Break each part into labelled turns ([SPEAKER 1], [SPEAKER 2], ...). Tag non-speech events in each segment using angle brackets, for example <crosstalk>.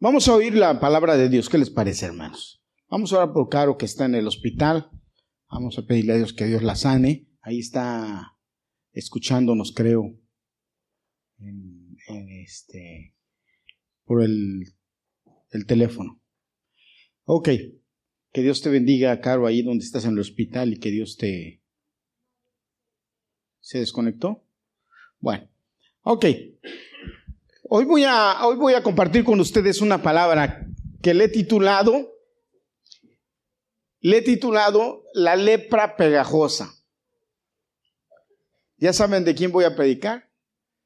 [SPEAKER 1] Vamos a oír la palabra de Dios. ¿Qué les parece, hermanos? Vamos a orar por Caro que está en el hospital. Vamos a pedirle a Dios que Dios la sane. Ahí está escuchándonos, creo, en, este, por el, el teléfono. Ok. Que Dios te bendiga, Caro, ahí donde estás en el hospital y que Dios te... ¿Se desconectó? Bueno. Ok. Hoy voy, a, hoy voy a compartir con ustedes una palabra que le he titulado, le he titulado La lepra pegajosa. ¿Ya saben de quién voy a predicar?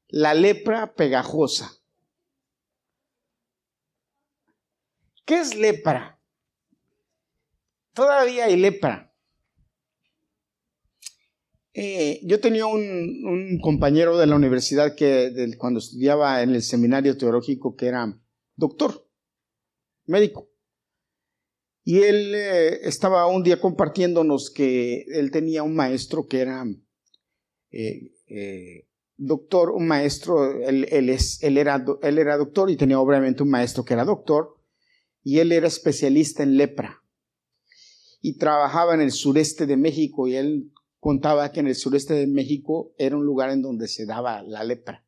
[SPEAKER 1] La lepra pegajosa. ¿Qué es lepra? Todavía hay lepra. Eh, yo tenía un, compañero de la universidad que cuando estudiaba en el seminario teológico que era doctor, médico. Y él eh, estaba un día compartiéndonos que él tenía un maestro que era eh, doctor, un maestro, él, era doctor y tenía obviamente un maestro que era doctor, y él era especialista en lepra. Y trabajaba en el sureste de México y él contaba que en el sureste de México era un lugar en donde se daba la lepra.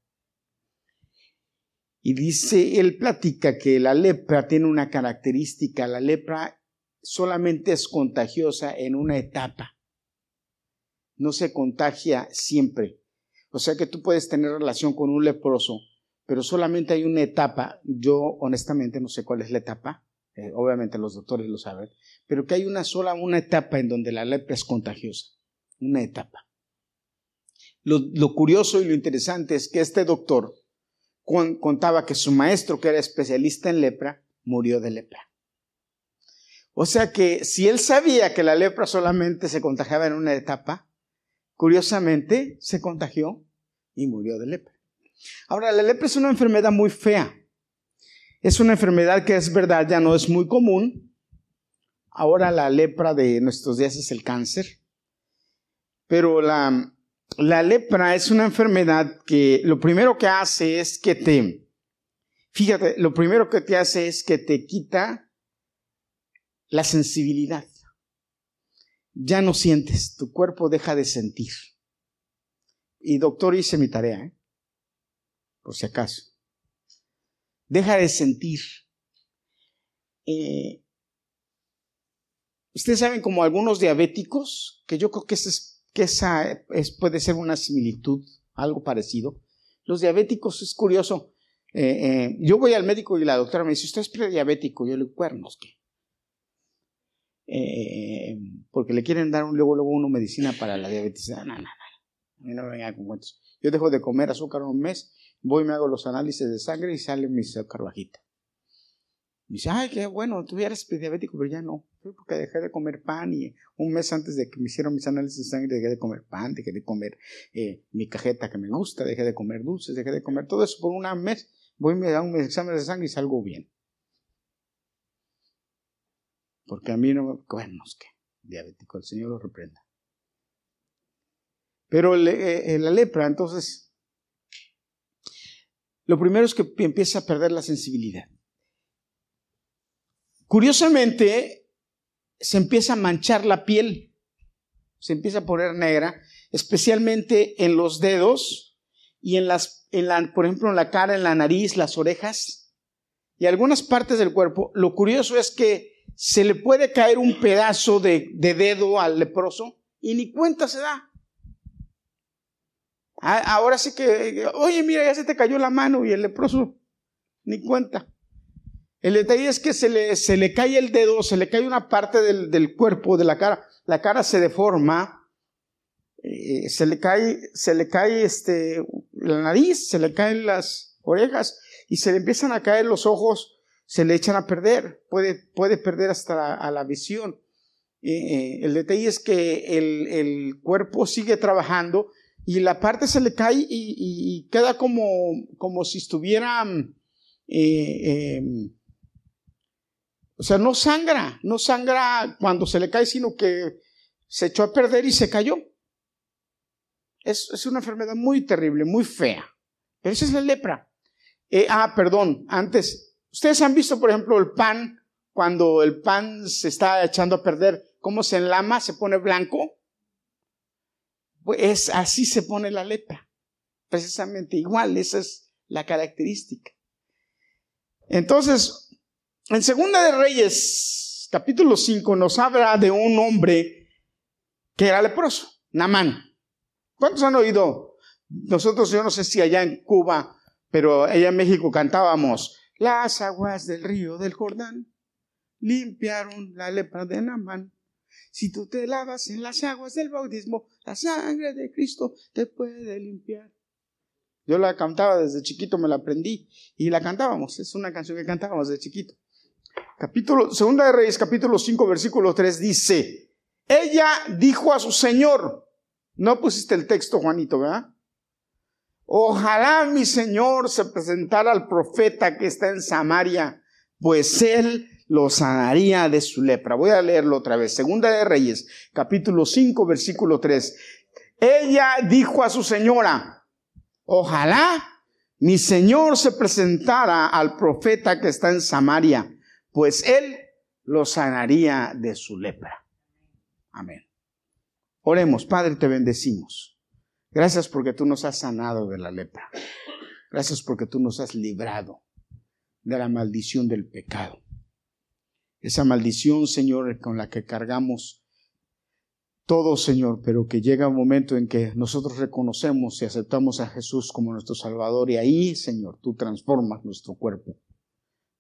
[SPEAKER 1] Y dice, él platica que la lepra tiene una característica, la lepra solamente es contagiosa en una etapa, no se contagia siempre. O sea que tú puedes tener relación con un leproso, pero solamente hay una etapa, yo honestamente no sé cuál es la etapa, eh, obviamente los doctores lo saben, pero que hay una sola, una etapa en donde la lepra es contagiosa una etapa. Lo, curioso y lo interesante es que este doctor contaba que su maestro, que era especialista en lepra, murió de lepra. O sea que si él sabía que la lepra solamente se contagiaba en una etapa, curiosamente se contagió y murió de lepra. Ahora, la lepra es una enfermedad muy fea. Es una enfermedad que es verdad, ya no es muy común. Ahora la lepra de nuestros días es el cáncer. Pero la, la lepra es una enfermedad que lo primero que hace es que te, fíjate, lo primero que te hace es que te quita la sensibilidad. Ya no sientes, tu cuerpo deja de sentir. Y doctor, hice mi tarea, ¿eh? por si acaso. Deja de sentir. Eh, Ustedes saben como algunos diabéticos, que yo creo que es que esa es, puede ser una similitud, algo parecido. Los diabéticos es curioso. Eh, eh, yo voy al médico y la doctora me dice, ¿usted es prediabético? Yo le digo, cuernos, ¿qué? Eh, porque le quieren dar un, luego, luego una medicina para la diabetes. No, no, no, a mí no me vengan con cuentos. Yo dejo de comer azúcar un mes, voy y me hago los análisis de sangre y sale mi azúcar bajita. Y dice, ay, qué bueno, tú eres diabético, pero ya no. Porque dejé de comer pan y un mes antes de que me hicieron mis análisis de sangre dejé de comer pan, dejé de comer eh, mi cajeta que me gusta, dejé de comer dulces, dejé de comer todo eso por un mes. Voy y me dan un examen de sangre y salgo bien. Porque a mí no. Bueno, es que diabético, el Señor lo reprenda. Pero eh, eh, la lepra, entonces, lo primero es que empieza a perder la sensibilidad. Curiosamente, se empieza a manchar la piel, se empieza a poner negra, especialmente en los dedos y en las, en la, por ejemplo, en la cara, en la nariz, las orejas y algunas partes del cuerpo. Lo curioso es que se le puede caer un pedazo de, de dedo al leproso y ni cuenta se da. Ahora sí que, oye, mira, ya se te cayó la mano y el leproso ni cuenta. El detalle es que se le, se le cae el dedo, se le cae una parte del, cuerpo, de la cara, la cara se deforma, eh, se le cae, se le cae este, la nariz, se le caen las orejas y se le empiezan a caer los ojos, se le echan a perder, puede, puede perder hasta la, a la visión. Eh, el detalle es que el, cuerpo sigue trabajando y la parte se le cae y, queda como, como si estuviera eh, em, o sea, no sangra, no sangra cuando se le cae, sino que se echó a perder y se cayó. Es, es una enfermedad muy terrible, muy fea. Pero esa es la lepra. Eh, ah, perdón, antes, Ustedes han visto, por ejemplo, el pan, cuando el pan se está echando a perder, cómo se enlama, se pone blanco. Pues así se pone la lepra. Precisamente igual, esa es la característica. Entonces, en Segunda de Reyes, capítulo 5, nos habla de un hombre que era leproso, Namán. ¿Cuántos han oído? Nosotros, yo no sé si allá en Cuba, pero allá en México cantábamos, las aguas del río del Jordán limpiaron la lepra de Namán. Si tú te lavas en las aguas del bautismo, la sangre de Cristo te puede limpiar. Yo la cantaba desde chiquito, me la aprendí y la cantábamos. Es una canción que cantábamos desde chiquito. Capítulo, Segunda de Reyes, capítulo 5, versículo 3 dice, ella dijo a su Señor, no pusiste el texto, Juanito, ¿verdad? Ojalá mi Señor se presentara al profeta que está en Samaria, pues él lo sanaría de su lepra. Voy a leerlo otra vez. Segunda de Reyes, capítulo 5, versículo 3. Ella dijo a su señora, ojalá mi Señor se presentara al profeta que está en Samaria, pues él lo sanaría de su lepra. Amén. Oremos, Padre, te bendecimos. Gracias porque tú nos has sanado de la lepra. Gracias porque tú nos has librado de la maldición del pecado. Esa maldición, Señor, con la que cargamos todo, Señor, pero que llega un momento en que nosotros reconocemos y aceptamos a Jesús como nuestro Salvador y ahí, Señor, tú transformas nuestro cuerpo.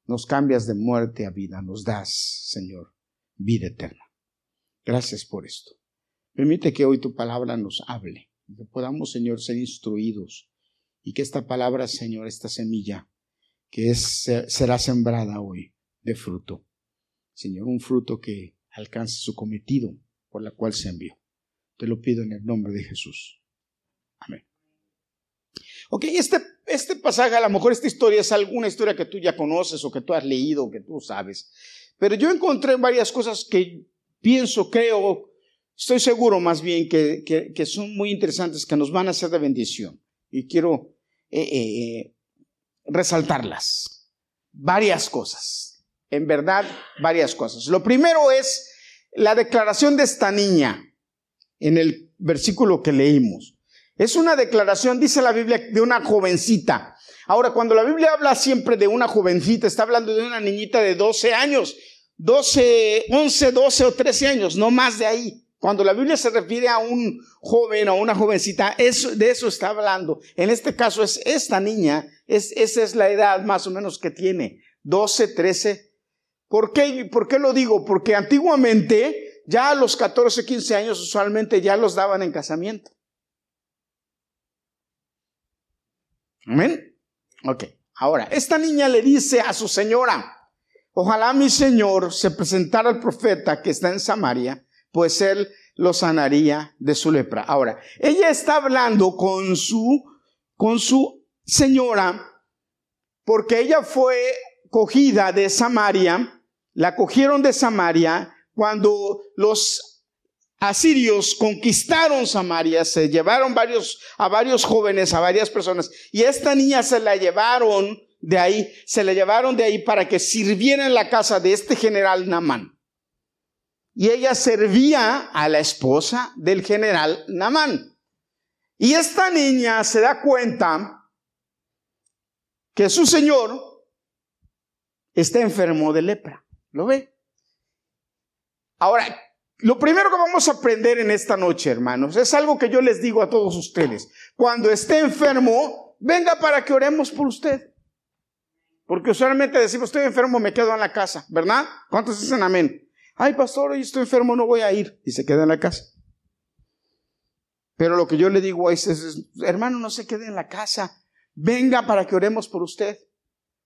[SPEAKER 1] Nos cambias de muerte a vida, nos das, Señor, vida eterna. Gracias por esto. Permite que hoy tu palabra nos hable que podamos, Señor, ser instruidos y que esta palabra, Señor, esta semilla, que es, será sembrada hoy de fruto. Señor, un fruto que alcance su cometido por la cual se envió. Te lo pido en el nombre de Jesús. Amén. Ok, este, este pasaje, a lo mejor esta historia es alguna historia que tú ya conoces o que tú has leído o que tú sabes. Pero yo encontré varias cosas que pienso, creo, Estoy seguro más bien que, que, son muy interesantes, que nos van a hacer de bendición. Y quiero eh, eh, eh, resaltarlas. Varias cosas. En verdad, varias cosas. Lo primero es la declaración de esta niña en el versículo que leímos. Es una declaración, dice la Biblia, de una jovencita. Ahora, cuando la Biblia habla siempre de una jovencita, está hablando de una niñita de 12 años, 12, 11, 12 o 13 años, no más de ahí. Cuando la Biblia se refiere a un joven o una jovencita, de eso está hablando. En este caso es esta niña, es, esa es la edad más o menos que tiene, 12, 13. ¿Por qué, ¿Por qué lo digo? Porque antiguamente, ya a los 14, 15 años usualmente ya los daban en casamiento. Amén. Ok. Ahora, esta niña le dice a su señora, ojalá mi señor se presentara al profeta que está en Samaria pues él lo sanaría de su lepra. Ahora, ella está hablando con su, con su señora, porque ella fue cogida de Samaria, la cogieron de Samaria cuando los asirios conquistaron Samaria, se llevaron a varios jóvenes, a varias personas, y esta niña se la llevaron de ahí, se la llevaron de ahí para que sirviera en la casa de este general Namán y ella servía a la esposa del general Namán. Y esta niña se da cuenta que su señor está enfermo de lepra. ¿Lo ve? Ahora, lo primero que vamos a aprender en esta noche, hermanos, es algo que yo les digo a todos ustedes. Cuando esté enfermo, venga para que oremos por usted. Porque usualmente decimos, estoy enfermo, me quedo en la casa, ¿verdad? ¿Cuántos dicen amén? ay pastor, hoy estoy enfermo, no voy a ir. Y se queda en la casa. Pero lo que yo le digo es, hermano, no se quede en la casa. Venga para que oremos por usted.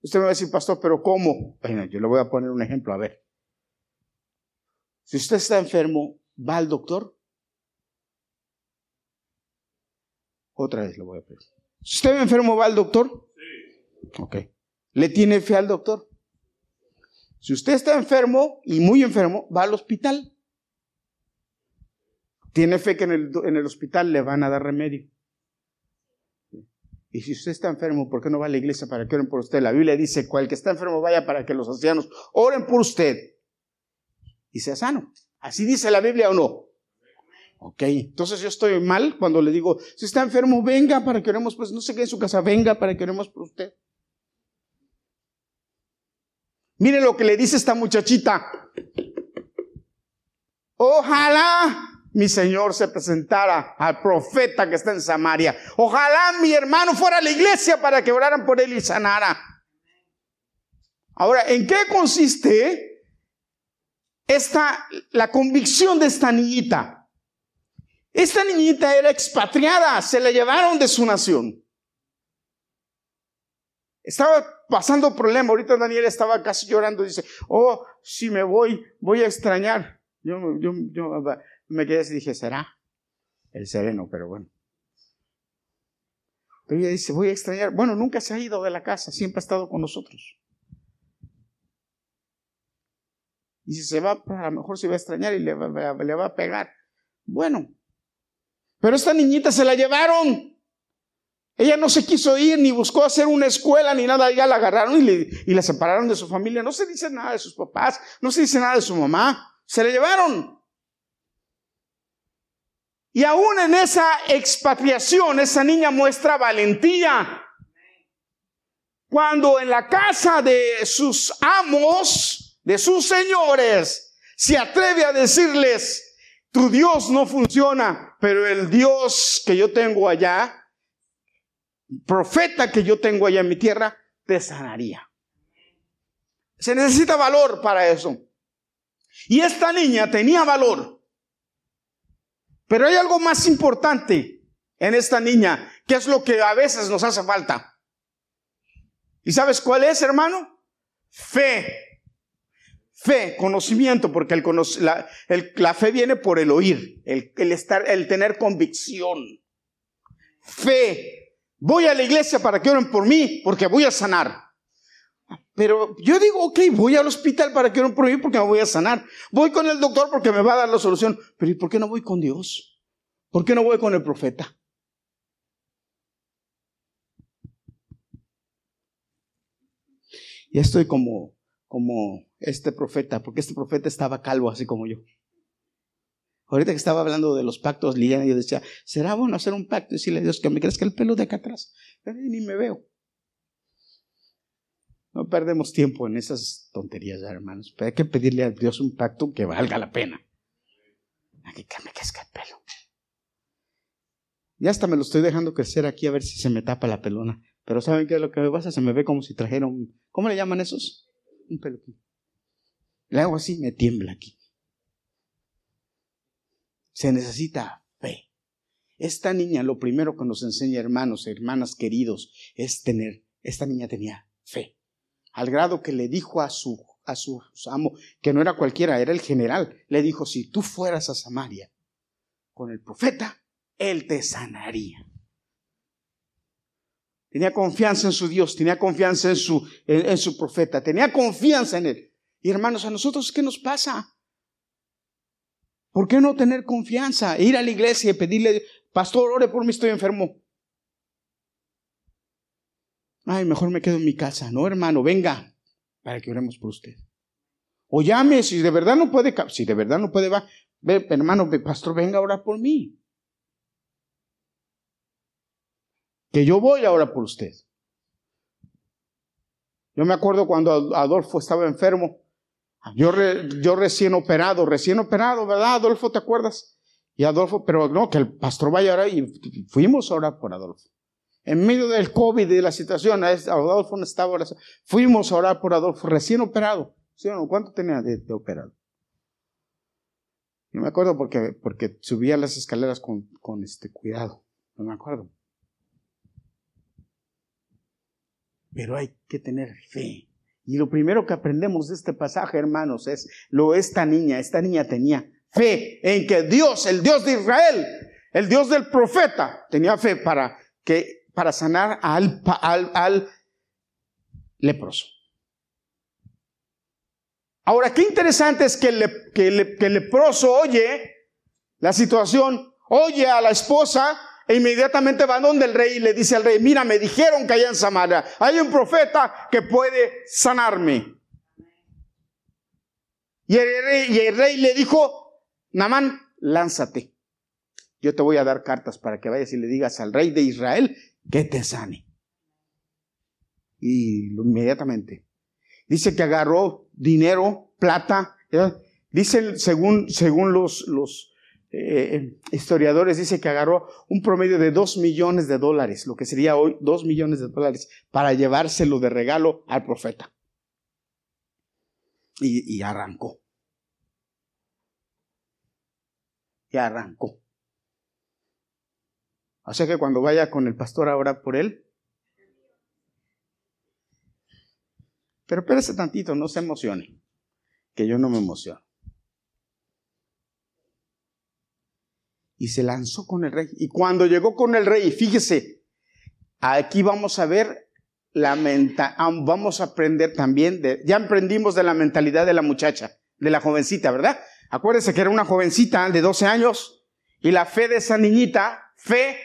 [SPEAKER 1] Usted me va a decir, pastor, pero ¿cómo? Bueno, yo le voy a poner un ejemplo, a ver. Si usted está enfermo, ¿va al doctor? Otra vez le voy a pedir. Si usted está enfermo, ¿va al doctor? Sí. Ok. ¿Le tiene fe al doctor? Si usted está enfermo y muy enfermo, va al hospital. Tiene fe que en el, en el hospital le van a dar remedio. Y si usted está enfermo, ¿por qué no va a la iglesia para que oren por usted? La Biblia dice, cual que está enfermo vaya para que los ancianos oren por usted y sea sano. ¿Así dice la Biblia o no? Ok, entonces yo estoy mal cuando le digo, si está enfermo, venga para que oremos, pues no se quede en su casa, venga para que oremos por usted. Mire lo que le dice esta muchachita. Ojalá mi Señor se presentara al profeta que está en Samaria. Ojalá mi hermano fuera a la iglesia para que oraran por él y sanara. Ahora, ¿en qué consiste esta, la convicción de esta niñita? Esta niñita era expatriada, se la llevaron de su nación. Estaba pasando problema. Ahorita Daniel estaba casi llorando. Dice, oh, si me voy, voy a extrañar. Yo, yo, yo me quedé así y dije, ¿será? El sereno, pero bueno. Pero ella dice, voy a extrañar. Bueno, nunca se ha ido de la casa, siempre ha estado con nosotros. Y si se va, a lo mejor se va a extrañar y le va, a pegar. Bueno, pero esta niñita se la llevaron. Ella no se quiso ir, ni buscó hacer una escuela, ni nada. Ya la agarraron y, y la separaron de su familia. No se dice nada de sus papás, no se dice nada de su mamá. Se la llevaron. Y aún en esa expatriación, esa niña muestra valentía. Cuando en la casa de sus amos, de sus señores, se atreve a decirles, tu Dios no funciona, pero el Dios que yo tengo allá, profeta que yo tengo allá en mi tierra, te sanaría. Se necesita valor para eso. Y esta niña tenía valor. Pero hay algo más importante en esta niña, que es lo que a veces nos hace falta. ¿Y sabes cuál es, hermano? Fe. Fe, conocimiento, porque el, la, la, fe viene por el oír, el, estar, el tener convicción. Fe. Voy a la iglesia para que oren por mí, porque voy a sanar. Pero yo digo, ok, voy al hospital para que no por mí porque me voy a sanar. Voy con el doctor porque me va a dar la solución. Pero ¿y por qué no voy con Dios? ¿Por qué no voy con el profeta? Ya estoy como, como este profeta, porque este profeta estaba calvo así como yo. Ahorita que estaba hablando de los pactos, Liliana, yo decía, ¿será bueno hacer un pacto y decirle a Dios que me crezca el pelo de acá atrás? Pero ni me veo. No perdemos tiempo en esas tonterías, hermanos. Pero hay que pedirle a Dios un pacto que valga la pena. Aquí que me crezca el pelo. Ya hasta me lo estoy dejando crecer aquí a ver si se me tapa la pelona. Pero ¿saben qué es lo que me pasa? Se me ve como si trajera un... ¿Cómo le llaman esos? Un peluquín. Le hago así, me tiembla aquí. Se necesita fe. Esta niña, lo primero que nos enseña, hermanos, hermanas queridos, es tener, esta niña tenía fe al grado que le dijo a su, a su amo, que no era cualquiera, era el general, le dijo, si tú fueras a Samaria con el profeta, él te sanaría. Tenía confianza en su Dios, tenía confianza en su, en, su profeta, tenía confianza en él. Y hermanos, a nosotros, ¿qué nos pasa? ¿Por qué no tener confianza? Ir a la iglesia y pedirle, pastor, ore por mí, estoy enfermo. Ay, mejor me quedo en mi casa. No, hermano, venga para que oremos por usted. O llame, si de verdad no puede, si de verdad no puede, va, ve, hermano, pastor, venga a orar por mí. Que yo voy a orar por usted. Yo me acuerdo cuando Adolfo estaba enfermo, yo, recién operado, recién operado, ¿verdad, Adolfo? ¿Te acuerdas? Y Adolfo, pero no, que el pastor vaya a orar y fuimos a orar por Adolfo en medio del COVID y de la situación, Adolfo no estaba fuimos a orar por Adolfo, recién operado. ¿Cuánto tenía de, operado? No me acuerdo porque, porque subía las escaleras con, con este cuidado, no me acuerdo. Pero hay que tener fe. Y lo primero que aprendemos de este pasaje, hermanos, es lo esta niña, esta niña tenía fe en que Dios, el Dios de Israel, el Dios del profeta, tenía fe para que para sanar al, al, leproso. Ahora, qué interesante es que, que, el leproso oye la situación, oye a la esposa e inmediatamente va donde el rey y le dice al rey, mira, me dijeron que allá en Samaria hay un profeta que puede sanarme. Y el rey, le dijo, Namán, lánzate. Yo te voy a dar cartas para que vayas y le digas al rey de Israel que te sane. Y inmediatamente. Dice que agarró dinero, plata. Dice, según, según los, los eh, historiadores, dice que agarró un promedio de dos millones de dólares, lo que sería hoy dos millones de dólares, para llevárselo de regalo al profeta. Y, y arrancó. Y arrancó. O sea que cuando vaya con el pastor ahora por él, Pero espérese tantito, no se emocione, que yo no me emociono. Y se lanzó con el rey. Y cuando llegó con el rey, fíjese, aquí vamos a ver la ah, vamos a aprender también de, ya aprendimos de la mentalidad de la muchacha, de la jovencita, ¿verdad? Acuérdese que era una jovencita de 12 años y la fe de esa niñita, fe,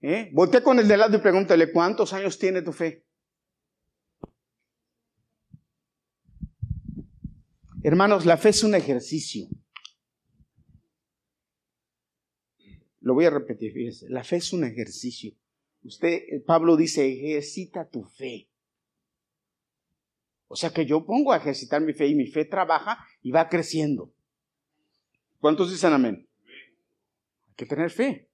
[SPEAKER 1] ¿eh? Volté con el de lado y pregúntale, ¿cuántos años tiene tu fe? Hermanos, la fe es un ejercicio. Lo voy a repetir, fíjese, la fe es un ejercicio. Usted, Pablo dice, ejercita tu fe. O sea que yo pongo a ejercitar mi fe y mi fe trabaja y va creciendo. ¿Cuántos dicen amén? Hay que tener fe.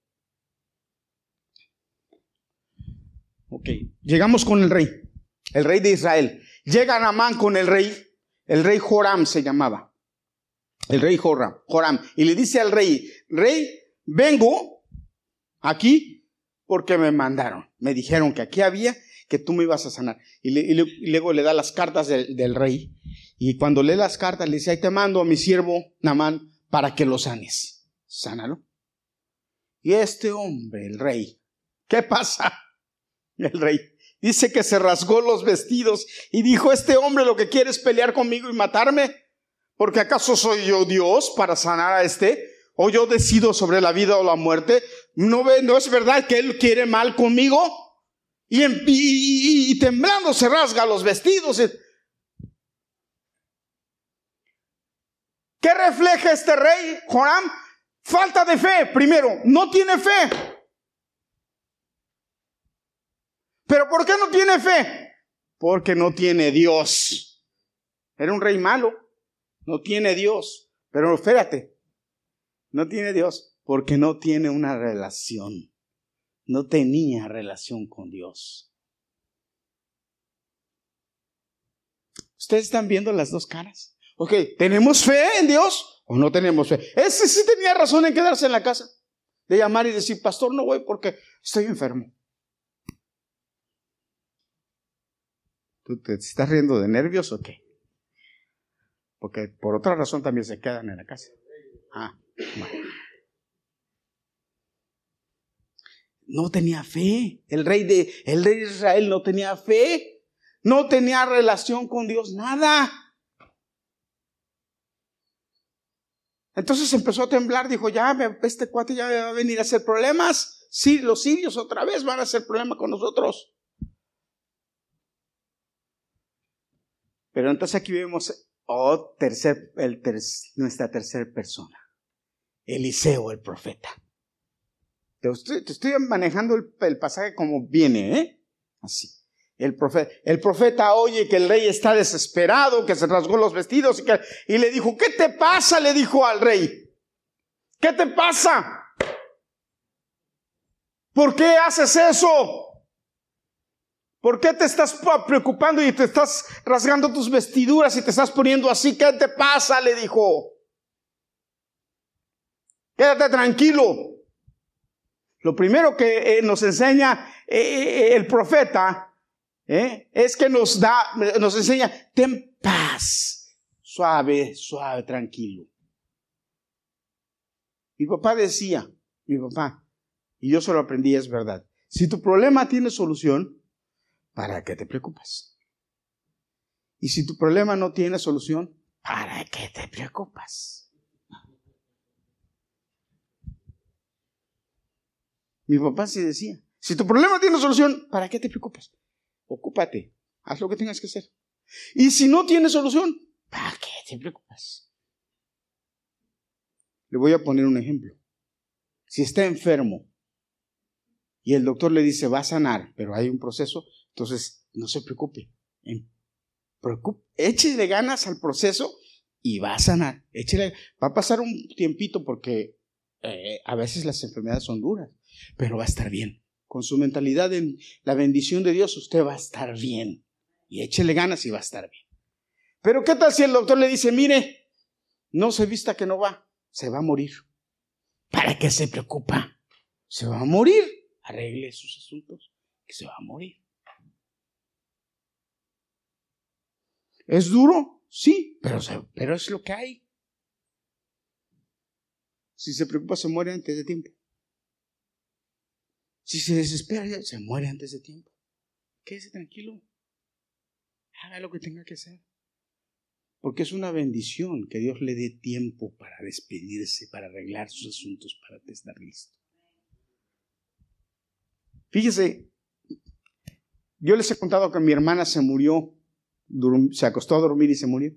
[SPEAKER 1] Ok, llegamos con el rey, el rey de Israel. Llega Namán con el rey el rey Joram se llamaba. El rey Joram, Joram. Y le dice al rey, rey, vengo aquí porque me mandaron. Me dijeron que aquí había, que tú me ibas a sanar. Y, luego le da las cartas del, rey. Y cuando lee las cartas, le dice, ahí te mando a mi siervo Namán para que lo sanes. Sánalo. Y este hombre, el rey, ¿qué pasa? <laughs> El rey Dice que se rasgó los vestidos y dijo, este hombre lo que quiere es pelear conmigo y matarme. Porque acaso soy yo Dios para sanar a este? ¿O yo decido sobre la vida o la muerte? ¿No, no es verdad que él quiere mal conmigo? Y, y temblando se rasga los vestidos. ¿Qué refleja este rey, Joram? Falta de fe, primero, no tiene fe. ¿Pero por qué no tiene fe? Porque no tiene Dios. Era un rey malo. No tiene Dios. Pero espérate. No tiene Dios porque no tiene una relación. No tenía relación con Dios. ¿Ustedes están viendo las dos caras? Ok, ¿tenemos fe en Dios o no tenemos fe? Ese sí tenía razón en quedarse en la casa. De llamar y decir, pastor, no voy porque estoy enfermo. ¿Tú te estás riendo de nervios o qué? Porque por otra razón también se quedan en la casa. Ah, No tenía fe. El rey de, el rey de Israel no tenía fe. No tenía relación con Dios, nada. Entonces empezó a temblar, dijo, ya, este cuate ya va a venir a hacer problemas. Sí, los sirios otra vez van a hacer problemas con nosotros. Pero entonces aquí vemos oh, tercer, nuestra tercera persona, Eliseo, el profeta. Te estoy, manejando el, pasaje como viene, ¿eh? Así. El profeta, el profeta oye que el rey está desesperado, que se rasgó los vestidos y, le dijo, ¿qué te pasa? Le dijo al rey. ¿Qué te pasa? ¿Por qué haces eso? ¿Por qué te estás preocupando y te estás rasgando tus vestiduras y te estás poniendo así? ¿Qué te pasa? Le dijo. Quédate tranquilo. Lo primero que eh, nos enseña eh, eh, el profeta es que nos da, nos enseña, ten paz, suave, suave, tranquilo. Mi papá decía, mi papá, y yo se lo aprendí, es verdad, si tu problema tiene solución, ¿para qué te preocupas? Y si tu problema no tiene solución, ¿para qué te preocupas? Mi papá sí decía, si tu problema tiene solución, ¿para qué te preocupas? Ocúpate, haz lo que tengas que hacer. Y si no tiene solución, ¿para qué te preocupas? Le voy a poner un ejemplo. Si está enfermo y el doctor le dice va a sanar, pero hay un proceso, entonces no se preocupe. Échele ganas al proceso y va a sanar. Échele, va a pasar un tiempito porque eh, a veces las enfermedades son duras, pero va a estar bien. Con su mentalidad en la bendición de Dios, usted va a estar bien. Y échele ganas y va a estar bien. Pero ¿qué tal si el doctor le dice, mire, no se vista que no va, se va a morir? ¿Para qué se preocupa? Se va a morir. Arregle sus asuntos, que se va a morir. ¿Es duro? Sí, pero, pero es lo que hay. Si se preocupa, se muere antes de tiempo. Si se desespera, se muere antes de tiempo. Quédese tranquilo. Haga lo que tenga que hacer. Porque es una bendición que Dios le dé tiempo para despedirse, para arreglar sus asuntos, para estar listo. Fíjese, yo les he contado que mi hermana se murió, se acostó a dormir y se murió.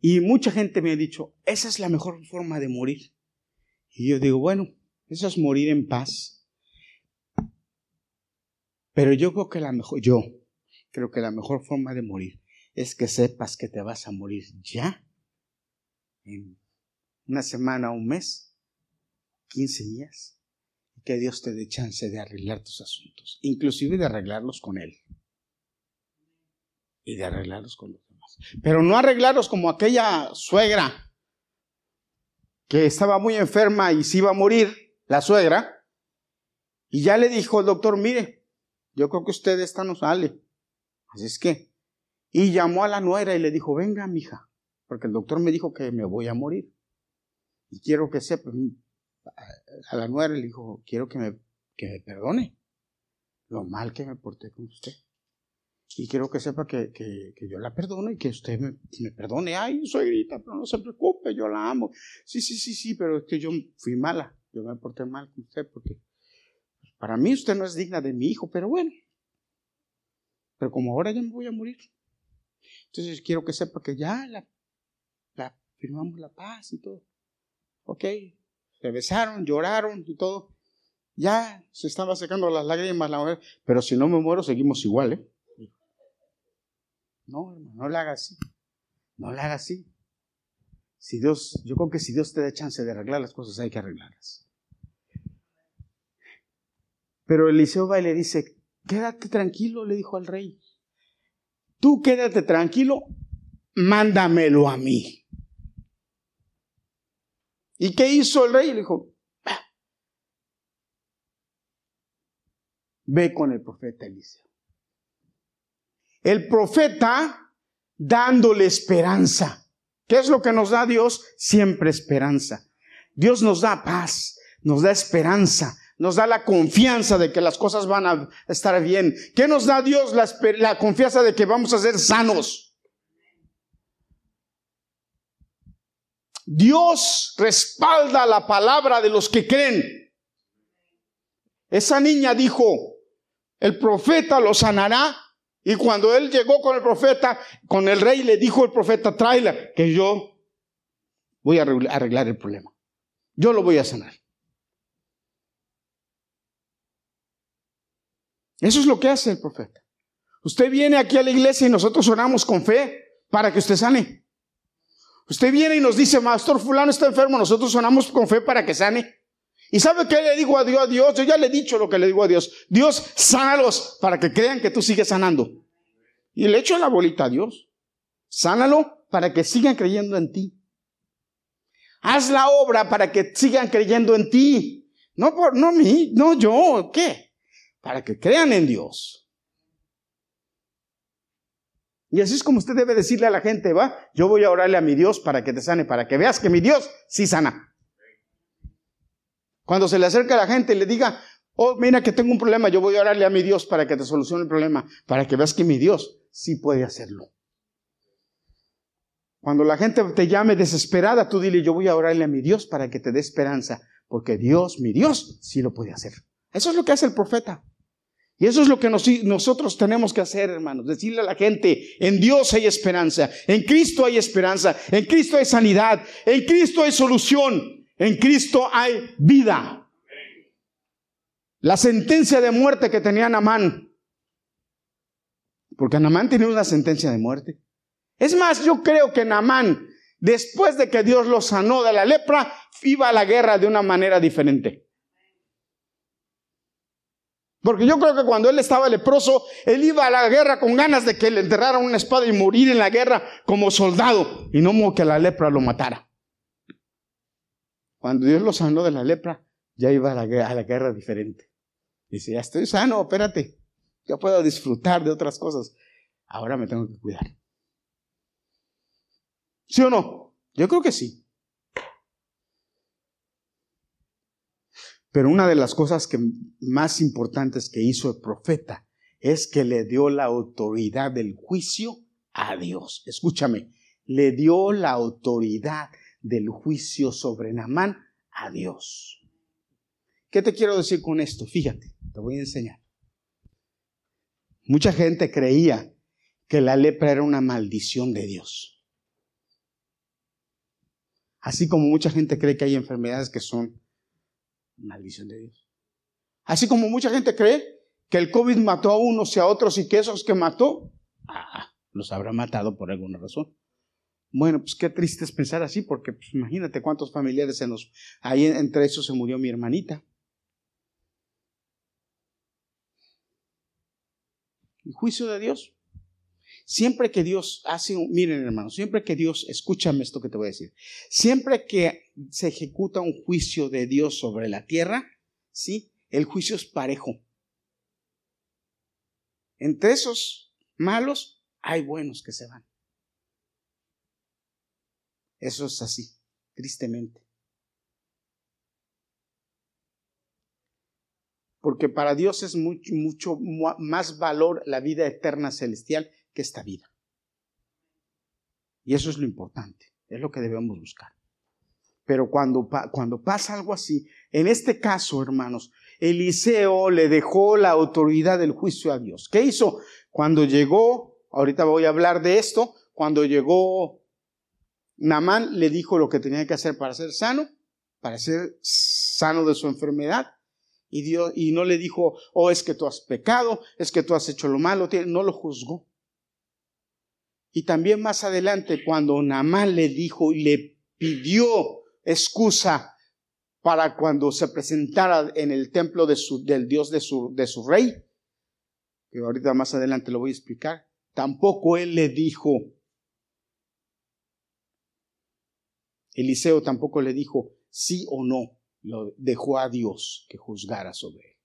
[SPEAKER 1] Y mucha gente me ha dicho, esa es la mejor forma de morir. Y yo digo, bueno, eso es morir en paz. Pero yo creo que la mejor, yo creo que la mejor forma de morir es que sepas que te vas a morir ya, en una semana, un mes, 15 días, que Dios te dé chance de arreglar tus asuntos, inclusive de arreglarlos con Él y de arreglarlos con los demás. Pero no arreglarlos como aquella suegra que estaba muy enferma y se iba a morir, la suegra, y ya le dijo el doctor, mire, yo creo que usted esta no sale. Así es que, y llamó a la nuera y le dijo, venga, mija, porque el doctor me dijo que me voy a morir. Y quiero que sepa, a la nuera le dijo, quiero que me, que me perdone lo mal que me porté con usted. Y quiero que sepa que, que, que yo la perdono y que usted me, me, perdone. Ay, suegrita, pero no se preocupe, yo la amo. Sí, sí, sí, sí, pero es que yo fui mala. Yo me porté mal con usted porque para mí usted no es digna de mi hijo, pero bueno. Pero como ahora ya me voy a morir. Entonces quiero que sepa que ya la, la firmamos la paz y todo. Ok, se besaron, lloraron y todo. Ya se estaba secando las lágrimas la mujer, pero si no me muero seguimos igual, ¿eh? No, hermano, no le haga así. No le haga así. Si Dios, yo creo que si Dios te da chance de arreglar las cosas, hay que arreglarlas. Pero Eliseo va y le dice, quédate tranquilo, le dijo al rey. Tú quédate tranquilo, mándamelo a mí. ¿Y qué hizo el rey? Le dijo, ve con el profeta Eliseo el profeta dándole esperanza. ¿Qué es lo que nos da Dios? Siempre esperanza. Dios nos da paz, nos da esperanza, nos da la confianza de que las cosas van a estar bien. ¿Qué nos da Dios? La, la confianza de que vamos a ser sanos. Dios respalda la palabra de los que creen. Esa niña dijo, el profeta lo sanará y cuando él llegó con el profeta, con el rey, le dijo el profeta, tráela, que yo voy a arreglar el problema. Yo lo voy a sanar. Eso es lo que hace el profeta. Usted viene aquí a la iglesia y nosotros oramos con fe para que usted sane. Usted viene y nos dice, Pastor fulano está enfermo, nosotros oramos con fe para que sane. ¿Y sabe qué le digo a Dios? A Dios, yo ya le he dicho lo que le digo a Dios. Dios, sánalos para que crean que tú sigues sanando. Y le echo la bolita a Dios. Sánalo para que sigan creyendo en ti. Haz la obra para que sigan creyendo en ti. No por, no mí, no yo, ¿qué? Para que crean en Dios. Y así es como usted debe decirle a la gente, va, yo voy a orarle a mi Dios para que te sane, para que veas que mi Dios sí sana. Cuando se le acerca a la gente y le diga, oh, mira que tengo un problema, yo voy a orarle a mi Dios para que te solucione el problema, para que veas que mi Dios sí puede hacerlo. Cuando la gente te llame desesperada, tú dile, yo voy a orarle a mi Dios para que te dé esperanza, porque Dios, mi Dios, sí lo puede hacer. Eso es lo que hace el profeta. Y eso es lo que nosotros tenemos que hacer, hermanos. Decirle a la gente, en Dios hay esperanza, en Cristo hay esperanza, en Cristo hay sanidad, en Cristo hay solución, en Cristo hay vida. La sentencia de muerte que tenía Namán, porque Namán tenía una sentencia de muerte. Es más, yo creo que Namán, después de que Dios lo sanó de la lepra, iba a la guerra de una manera diferente. Porque yo creo que cuando él estaba leproso, él iba a la guerra con ganas de que le enterraran una espada y morir en la guerra como soldado y no que la lepra lo matara. Cuando Dios lo sanó de la lepra, ya iba a la, guerra diferente. Dice, ya estoy sano, espérate, ya puedo disfrutar de otras cosas. Ahora me tengo que cuidar. ¿Sí o no? Yo creo que sí. Pero una de las cosas que, más importantes que hizo el profeta es que le dio la autoridad del juicio a Dios. Escúchame, le dio la autoridad del juicio sobre Namán a Dios. ¿Qué te quiero decir con esto? Fíjate, te voy a enseñar. Mucha gente creía que la lepra era una maldición de Dios. Así como mucha gente cree que hay enfermedades que son Maldición de Dios. Así como mucha gente cree que el COVID mató a unos y a otros y que esos que mató, ah, los habrá matado por alguna razón. Bueno, pues qué triste es pensar así, porque pues, imagínate cuántos familiares se nos... Ahí entre esos se murió mi hermanita. El juicio de Dios. Siempre que Dios hace miren hermanos, siempre que Dios, escúchame esto que te voy a decir, siempre que se ejecuta un juicio de Dios sobre la tierra, ¿sí? El juicio es parejo. Entre esos malos hay buenos que se van. Eso es así, tristemente. Porque para Dios es mucho, más valor la vida eterna celestial que esta vida. Y eso es lo importante, es lo que debemos buscar. Pero cuando, cuando pasa algo así, en este caso, hermanos, Eliseo le dejó la autoridad del juicio a Dios. ¿Qué hizo? Cuando llegó, ahorita voy a hablar de esto, cuando llegó Namán le dijo lo que tenía que hacer para ser sano, para ser sano de su enfermedad. Y, Dios, y no le dijo, oh, es que tú has pecado, es que tú has hecho lo malo, no lo juzgó. Y también más adelante, cuando Namán le dijo y le pidió excusa para cuando se presentara en el templo del Dios de su, de su rey, que ahorita más adelante lo voy a explicar, tampoco él le dijo, Eliseo tampoco le dijo sí o no, lo dejó a Dios que juzgara sobre él.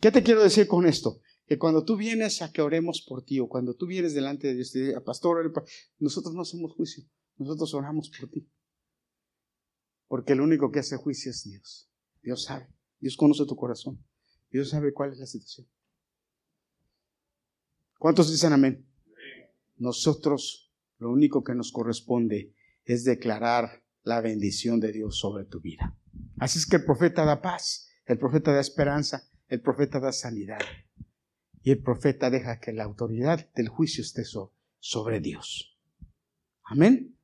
[SPEAKER 1] ¿Qué te quiero decir con esto? Que cuando tú vienes a que oremos por ti o cuando tú vienes delante de Dios, te pastor, nosotros no hacemos juicio, nosotros oramos por ti. Porque el único que hace juicio es Dios. Dios sabe, Dios conoce tu corazón, Dios sabe cuál es la situación. ¿Cuántos dicen amén? Nosotros lo único que nos corresponde es declarar la bendición de Dios sobre tu vida. Así es que el profeta da paz, el profeta da esperanza, el profeta da sanidad y el profeta deja que la autoridad del juicio esté sobre Dios. Amén.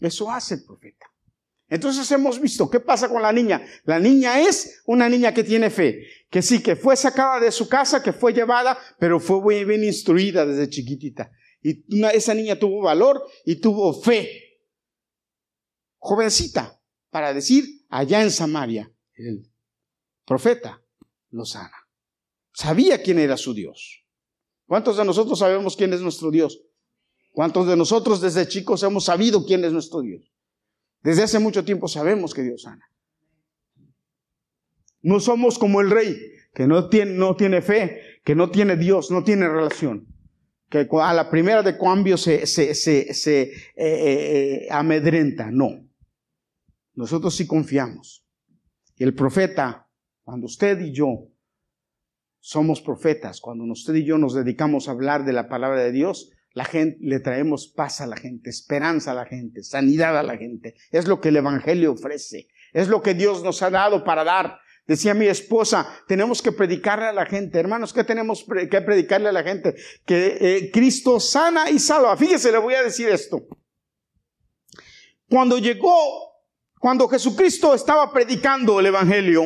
[SPEAKER 1] Eso hace el profeta. Entonces hemos visto qué pasa con la niña. La niña es una niña que tiene fe, que sí, que fue sacada de su casa, que fue llevada, pero fue muy bien instruida desde chiquitita. Y esa niña tuvo valor y tuvo fe. Jovencita, para decir, allá en Samaria, el profeta lo sana. Sabía quién era su Dios. ¿Cuántos de nosotros sabemos quién es nuestro Dios? ¿Cuántos de nosotros desde chicos hemos sabido quién es nuestro Dios? Desde hace mucho tiempo sabemos que Dios sana. No somos como el rey, que no tiene, no tiene fe, que no tiene Dios, no tiene relación. Que a la primera de cambio se, se, se, eh, eh, eh, amedrenta. No. Nosotros sí confiamos. Y el profeta cuando usted y yo somos profetas, cuando usted y yo nos dedicamos a hablar de la palabra de Dios, la gente, le traemos paz a la gente, esperanza a la gente, sanidad a la gente. Es lo que el Evangelio ofrece. Es lo que Dios nos ha dado para dar. Decía mi esposa, tenemos que predicarle a la gente. Hermanos, ¿qué tenemos que predicarle a la gente? Que eh, Cristo sana y salva. Fíjese, le voy a decir esto. Cuando llegó, cuando Jesucristo estaba predicando el Evangelio,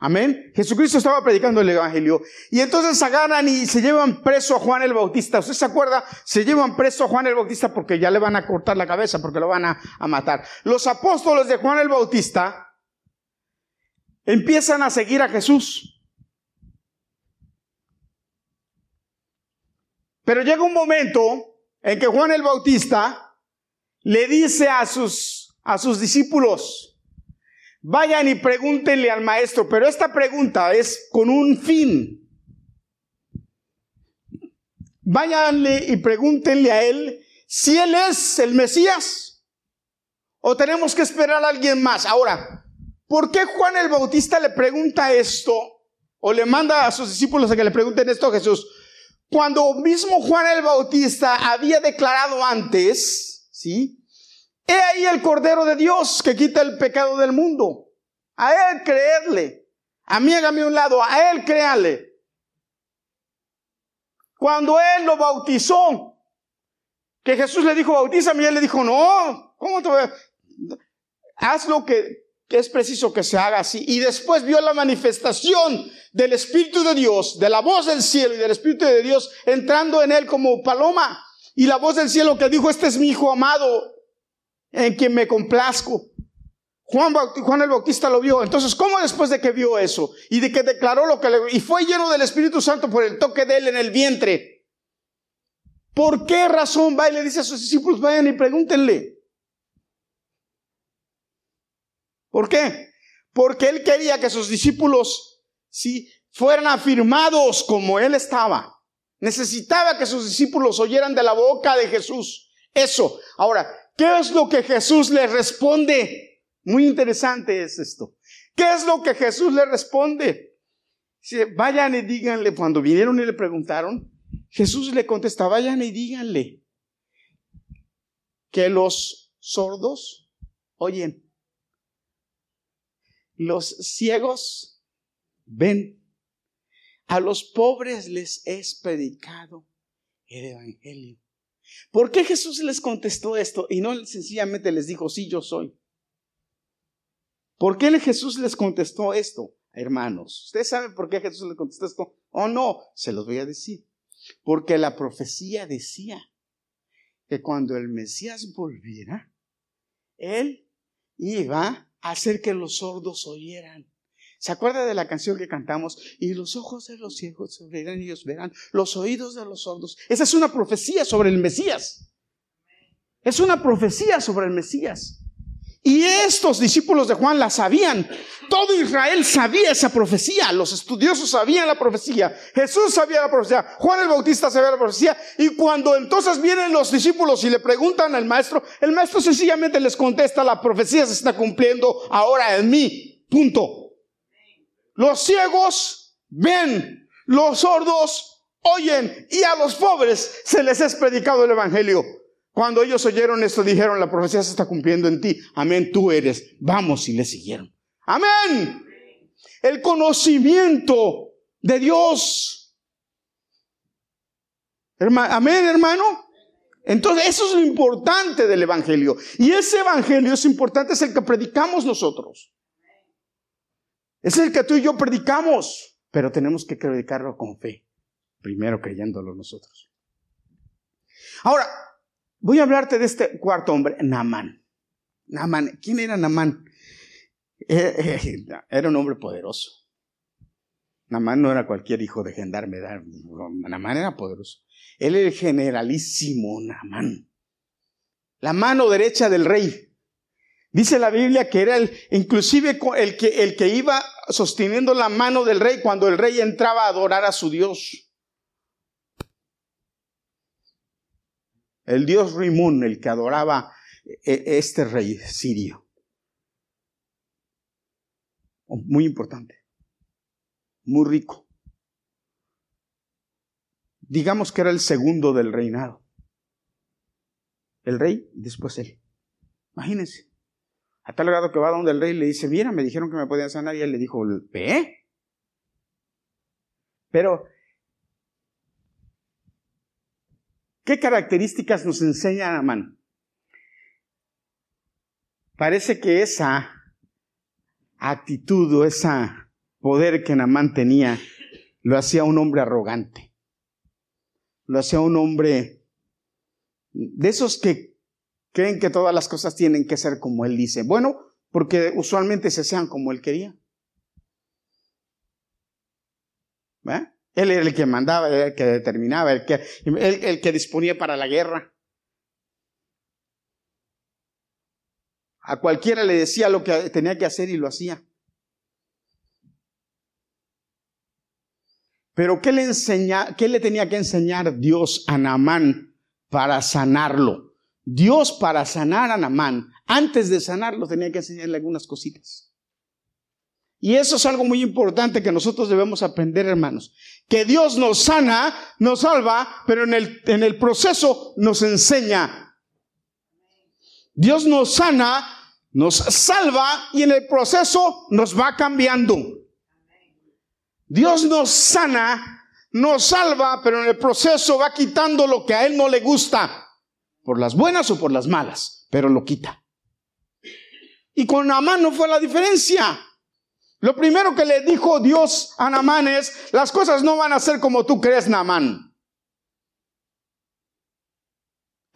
[SPEAKER 1] Amén. Jesucristo estaba predicando el Evangelio. Y entonces agarran y se llevan preso a Juan el Bautista. ¿Usted se acuerda? Se llevan preso a Juan el Bautista porque ya le van a cortar la cabeza, porque lo van a, a matar. Los apóstoles de Juan el Bautista empiezan a seguir a Jesús. Pero llega un momento en que Juan el Bautista le dice a sus, a sus discípulos, Vayan y pregúntenle al maestro, pero esta pregunta es con un fin. Váyanle y pregúntenle a él si él es el Mesías o tenemos que esperar a alguien más. Ahora, ¿por qué Juan el Bautista le pregunta esto o le manda a sus discípulos a que le pregunten esto a Jesús? Cuando mismo Juan el Bautista había declarado antes, ¿sí? He ahí el Cordero de Dios que quita el pecado del mundo. A Él creerle. A mí hágame un lado, a Él créanle. Cuando Él lo bautizó, que Jesús le dijo, bautízame, y Él le dijo, no, ¿cómo te voy a... Haz lo que, es preciso que se haga así. Y después vio la manifestación del Espíritu de Dios, de la voz del cielo y del Espíritu de Dios entrando en Él como paloma. Y la voz del cielo que dijo, este es mi Hijo amado, en quien me complazco. Juan, Juan, el Bautista lo vio. Entonces, ¿cómo después de que vio eso y de que declaró lo que le... y fue lleno del Espíritu Santo por el toque de él en el vientre? ¿Por qué razón va y le dice a sus discípulos, vayan y pregúntenle? ¿Por qué? Porque él quería que sus discípulos, si fueran afirmados como él estaba. Necesitaba que sus discípulos oyeran de la boca de Jesús. Eso. Ahora, ¿Qué es lo que Jesús le responde? Muy interesante es esto. ¿Qué es lo que Jesús le responde? Vayan y díganle, cuando vinieron y le preguntaron, Jesús le contesta, vayan y díganle que los sordos oyen, los ciegos ven, a los pobres les es predicado el Evangelio. ¿Por qué Jesús les contestó esto y no sencillamente les dijo, sí, yo soy? ¿Por qué Jesús les contestó esto, hermanos? ¿Ustedes saben por qué Jesús les contestó esto? ¿O no? Se los voy a decir. Porque la profecía decía que cuando el Mesías volviera, Él iba hacer que los sordos oyeran ¿Se acuerda de la canción que cantamos? Y los ojos de los ciegos se abrirán y ellos verán, los oídos de los sordos. Esa es una profecía sobre el Mesías. Es una profecía sobre el Mesías. Y estos discípulos de Juan la sabían. Todo Israel sabía esa profecía. Los estudiosos sabían la profecía. Jesús sabía la profecía. Juan el Bautista sabía la profecía. Y cuando entonces vienen los discípulos y le preguntan al maestro, el maestro sencillamente les contesta, la profecía se está cumpliendo ahora en mí. Punto. Los ciegos ven, los sordos oyen y a los pobres se les es predicado el Evangelio. Cuando ellos oyeron esto dijeron, la profecía se está cumpliendo en ti. Amén, tú eres. Vamos y le siguieron. Amén. El conocimiento de Dios. Amén, hermano. Entonces, eso es lo importante del Evangelio. Y ese Evangelio es importante, es el que predicamos nosotros. Es el que tú y yo predicamos, pero tenemos que predicarlo con fe, primero creyéndolo nosotros. Ahora, voy a hablarte de este cuarto hombre, Namán. Namán, ¿quién era Namán? Eh, eh, era un hombre poderoso. Namán no era cualquier hijo de gendarme, Namán era poderoso. Él era el generalísimo Namán. La mano derecha del rey. Dice la Biblia que era el, inclusive el que, el que iba sosteniendo la mano del rey cuando el rey entraba a adorar a su Dios. el dios Rimun, el que adoraba eh, este rey sirio. Oh, muy importante, muy rico. Digamos que era el segundo del reinado. El rey, después él. Imagínense. A tal grado que va donde el rey le dice, mira, me dijeron que me podían sanar y él le dijo, ¿eh? Pero ¿qué características nos enseña Amán? Parece que esa actitud o ese poder que Namán tenía lo hacía un hombre arrogante. Lo hacía un hombre de esos que creen que todas las cosas tienen que ser como él dice. Bueno, porque usualmente se sean como él quería. Él era el que mandaba, el que determinaba, el que, el que disponía para la guerra. A cualquiera le decía lo que tenía que hacer y lo hacía. Pero ¿qué le, enseña, qué le tenía que enseñar Dios a Naamán para sanarlo? Dios para sanar a Naamán, antes de sanarlo, tenía que enseñarle algunas cositas. Y eso es algo muy importante que nosotros debemos aprender, hermanos. Que Dios nos sana, nos salva, pero en el, en el proceso nos enseña Dios nos sana, nos salva y en el proceso nos va cambiando. Dios nos sana, nos salva, pero en el proceso va quitando lo que a Él no le gusta, por las buenas o por las malas, pero lo quita. Y con Namán no fue la diferencia. Lo primero que le dijo Dios a Namán es, las cosas no van a ser como tú crees, Namán.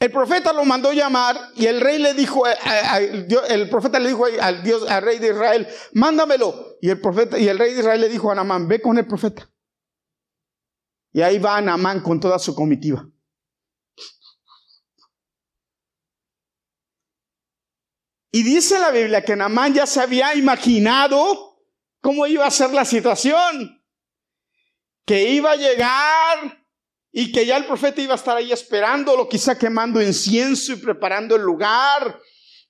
[SPEAKER 1] El profeta lo mandó llamar y el rey le dijo, eh, eh, el profeta le dijo al Dios, al rey de Israel, mándamelo. Y el profeta y el rey de Israel le dijo a Namán, ve con el profeta. Y ahí va Namán con toda su comitiva. Y dice la Biblia que Namán ya se había imaginado cómo iba a ser la situación. Que iba a llegar y que ya el profeta iba a estar ahí esperándolo, quizá quemando incienso y preparando el lugar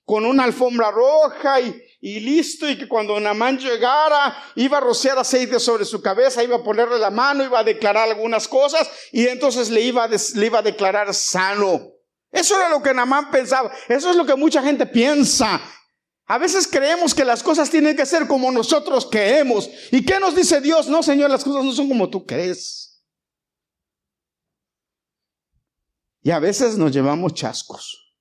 [SPEAKER 1] con una alfombra roja y, listo, y que cuando Namán llegara iba a rociar aceite sobre su cabeza, iba a ponerle la mano, iba a declarar algunas cosas y entonces le iba le iba a declarar sano. Eso era lo que Namán pensaba, eso es lo que mucha gente piensa. A veces creemos que las cosas tienen que ser como nosotros creemos. ¿Y qué nos dice Dios? No, Señor, las cosas no son como tú crees. Y a veces nos llevamos chascos.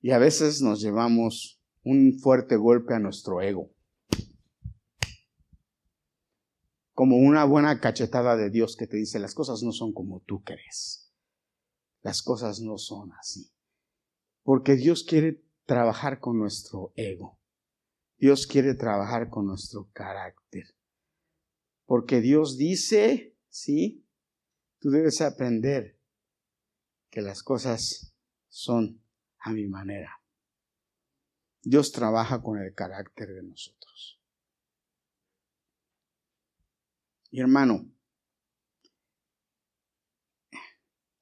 [SPEAKER 1] Y a veces nos llevamos un fuerte golpe a nuestro ego. Como una buena cachetada de Dios que te dice, las cosas no son como tú crees. Las cosas no son así. Porque Dios quiere trabajar con nuestro ego. Dios quiere trabajar con nuestro carácter. Porque Dios dice, sí, tú debes aprender que las cosas son a mi manera. Dios trabaja con el carácter de nosotros. Y hermano,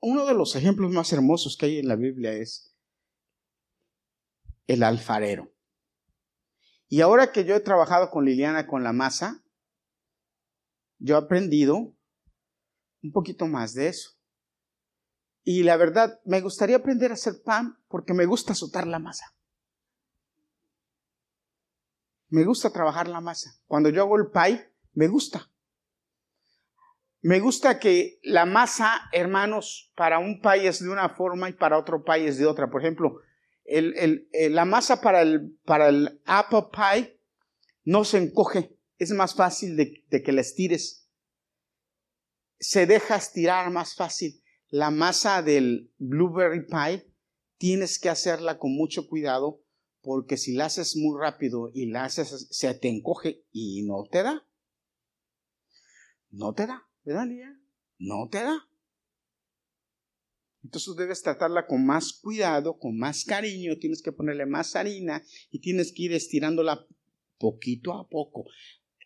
[SPEAKER 1] uno de los ejemplos más hermosos que hay en la Biblia es el alfarero. Y ahora que yo he trabajado con Liliana con la masa, yo he aprendido un poquito más de eso. Y la verdad, me gustaría aprender a hacer pan porque me gusta azotar la masa. Me gusta trabajar la masa. Cuando yo hago el pie, me gusta. Me gusta que la masa, hermanos, para un pie es de una forma y para otro pie es de otra. Por ejemplo, el, la masa para el, para el apple pie no se encoge. Es más fácil de, de que la estires. Se deja estirar más fácil la masa del blueberry pie tienes que hacerla con mucho cuidado porque si la haces muy rápido y la haces, se te encoge y no te da. No te da, ¿verdad, Lía? No te da. Entonces debes tratarla con más cuidado, con más cariño, tienes que ponerle más harina y tienes que ir estirándola poquito a poco.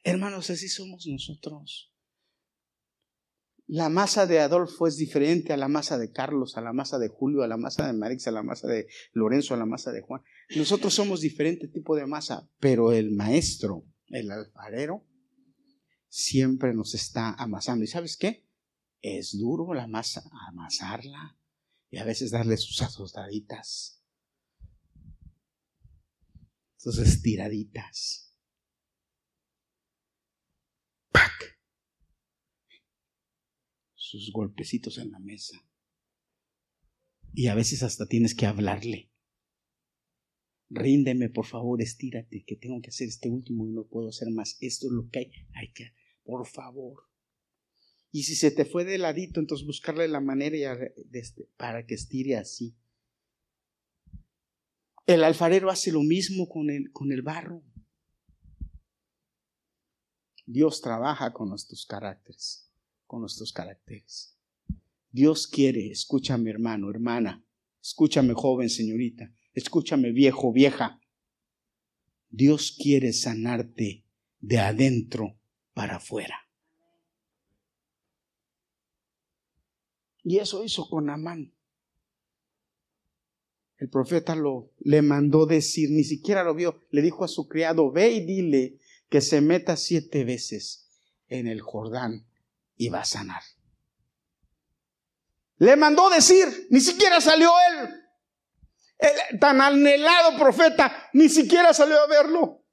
[SPEAKER 1] Hermanos, así somos nosotros. La masa de Adolfo es diferente a la masa de Carlos, a la masa de Julio, a la masa de Marix, a la masa de Lorenzo, a la masa de Juan. Nosotros somos diferente tipo de masa, pero el maestro, el alfarero, siempre nos está amasando. ¿Y sabes qué? Es duro la masa, amasarla y a veces darle sus asostaditas, sus estiraditas. ¡Pac! Sus golpecitos en la mesa. Y a veces hasta tienes que hablarle. Ríndeme, por favor, estírate, que tengo que hacer este último y no puedo hacer más. Esto es lo que hay. Hay que, por favor. Y si se te fue de ladito, entonces buscarle la manera este, para que estire así. El alfarero hace lo mismo con el, con el barro. Dios trabaja con nuestros caracteres, con nuestros caracteres. Dios quiere, escúchame hermano, hermana, escúchame joven, señorita, escúchame viejo, vieja. Dios quiere sanarte de adentro para afuera. Y eso hizo con Amán. El profeta lo le mandó decir, ni siquiera lo vio, le dijo a su criado, ve y dile que se meta siete veces en el Jordán y va a sanar. Le mandó decir, ni siquiera salió él. El tan anhelado profeta, ni siquiera salió a verlo.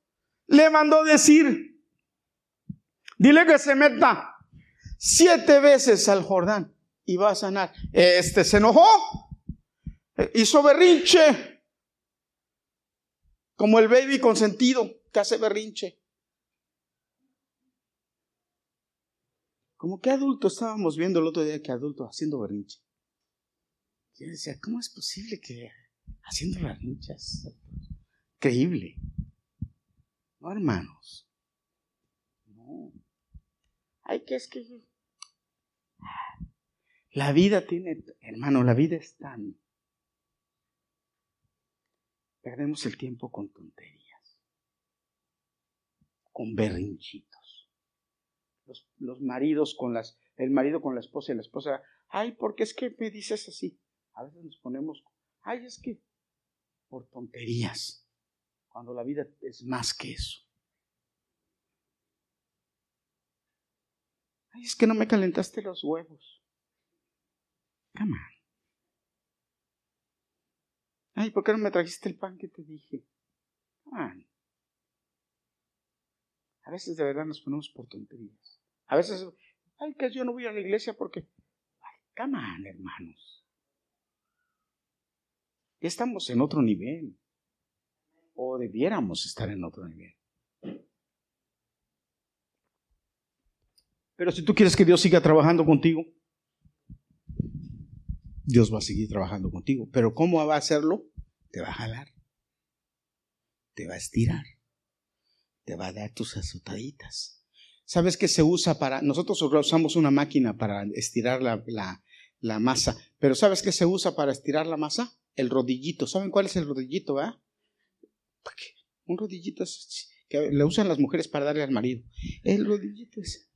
[SPEAKER 1] Le mandó decir, dile que se meta siete veces al Jordán y va a sanar. Este se enojó, hizo berrinche, como el baby consentido que hace berrinche. Como que adulto estábamos viendo el otro día que adulto haciendo berrinche. Y yo decía, ¿cómo es posible que haciendo berrinches? Increíble. No, hermanos. No. Hay que es que la vida tiene, hermano, la vida es tan... Perdemos el tiempo con tonterías, con berrinchitos. Los, los, maridos con las, el marido con la esposa y la esposa, ay, ¿por qué es que me dices así? A veces nos ponemos, ay, es que por tonterías, cuando la vida es más que eso. Ay, es que no me calentaste los huevos. Come Ay, ¿por qué no me trajiste el pan que te dije? Come A veces de verdad nos ponemos por tonterías. A veces, ay, que yo no voy a la iglesia porque. Ay, come hermanos. Ya estamos en otro nivel. O debiéramos estar en otro nivel. Pero si tú quieres que Dios siga trabajando contigo, Dios va a seguir trabajando contigo. Pero ¿cómo va a hacerlo? Te va a jalar. Te va a estirar. Te va a dar tus azotaditas. ¿Sabes qué se usa para... Nosotros usamos una máquina para estirar la, la, masa. Pero ¿sabes qué se usa para estirar la masa? El rodillito. ¿Saben cuál es el rodillito, va? Un rodillito que le usan las mujeres para darle al marido. El rodillito es...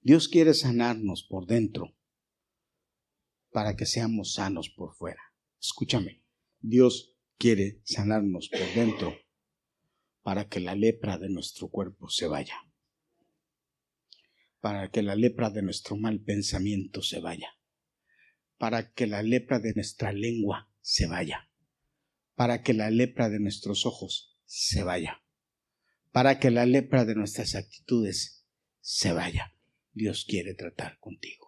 [SPEAKER 1] Dios quiere sanarnos por dentro para que seamos sanos por fuera. Escúchame, Dios quiere sanarnos por dentro para que la lepra de nuestro cuerpo se vaya, para que la lepra de nuestro mal pensamiento se vaya, para que la lepra de nuestra lengua se vaya, para que la lepra de nuestros ojos se vaya, para que la lepra de nuestras actitudes se vaya. Dios quiere tratar contigo.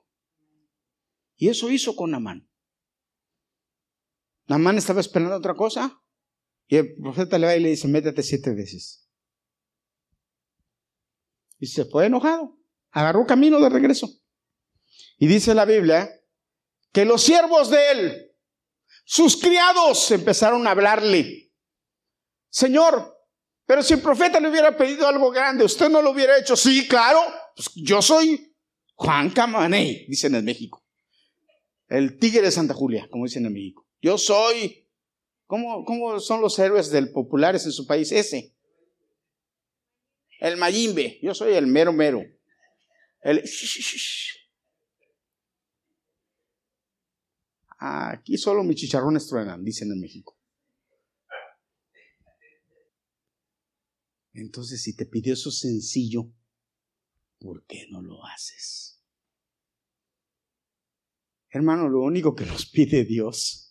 [SPEAKER 1] Y eso hizo con Namán. Namán estaba esperando otra cosa. Y el profeta le va y le dice, métete siete veces. Y se fue enojado. Agarró camino de regreso. Y dice la Biblia que los siervos de él, sus criados, empezaron a hablarle. Señor, pero si el profeta le hubiera pedido algo grande, usted no lo hubiera hecho. Sí, claro. Pues yo soy Juan Camaney, dicen en México. El tigre de Santa Julia, como dicen en México. Yo soy. ¿Cómo, ¿Cómo son los héroes del populares en su país? Ese. El Mayimbe. Yo soy el mero mero. El. Aquí solo mis chicharrones truenan, dicen en México. Entonces, si te pidió eso sencillo, ¿por qué no lo haces? Hermano, lo único que nos pide Dios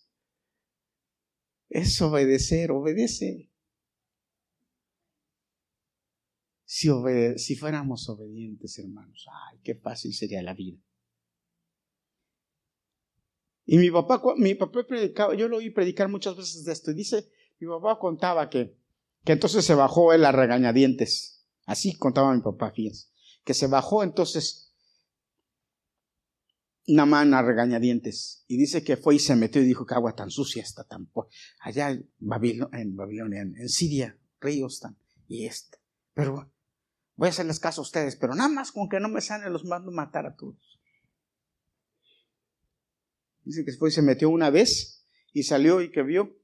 [SPEAKER 1] es obedecer, obedece. Si, fuéramos obedientes, hermanos, ay, qué fácil sería la vida. Y mi papá, mi papá predicaba, yo lo oí predicar muchas veces de esto, y dice, mi papá contaba que, que entonces se bajó él a regañadientes. Así contaba mi papá, fíjense. Que se bajó entonces una mano a regañadientes. Y dice que fue y se metió y dijo que agua tan sucia está tan... Allá en Babilonia, en, Siria, ríos tan... Y este. Pero voy a hacerles caso a ustedes, pero nada más con que no me sane los mando a matar a todos. Dice que fue y se metió una vez y salió y que vio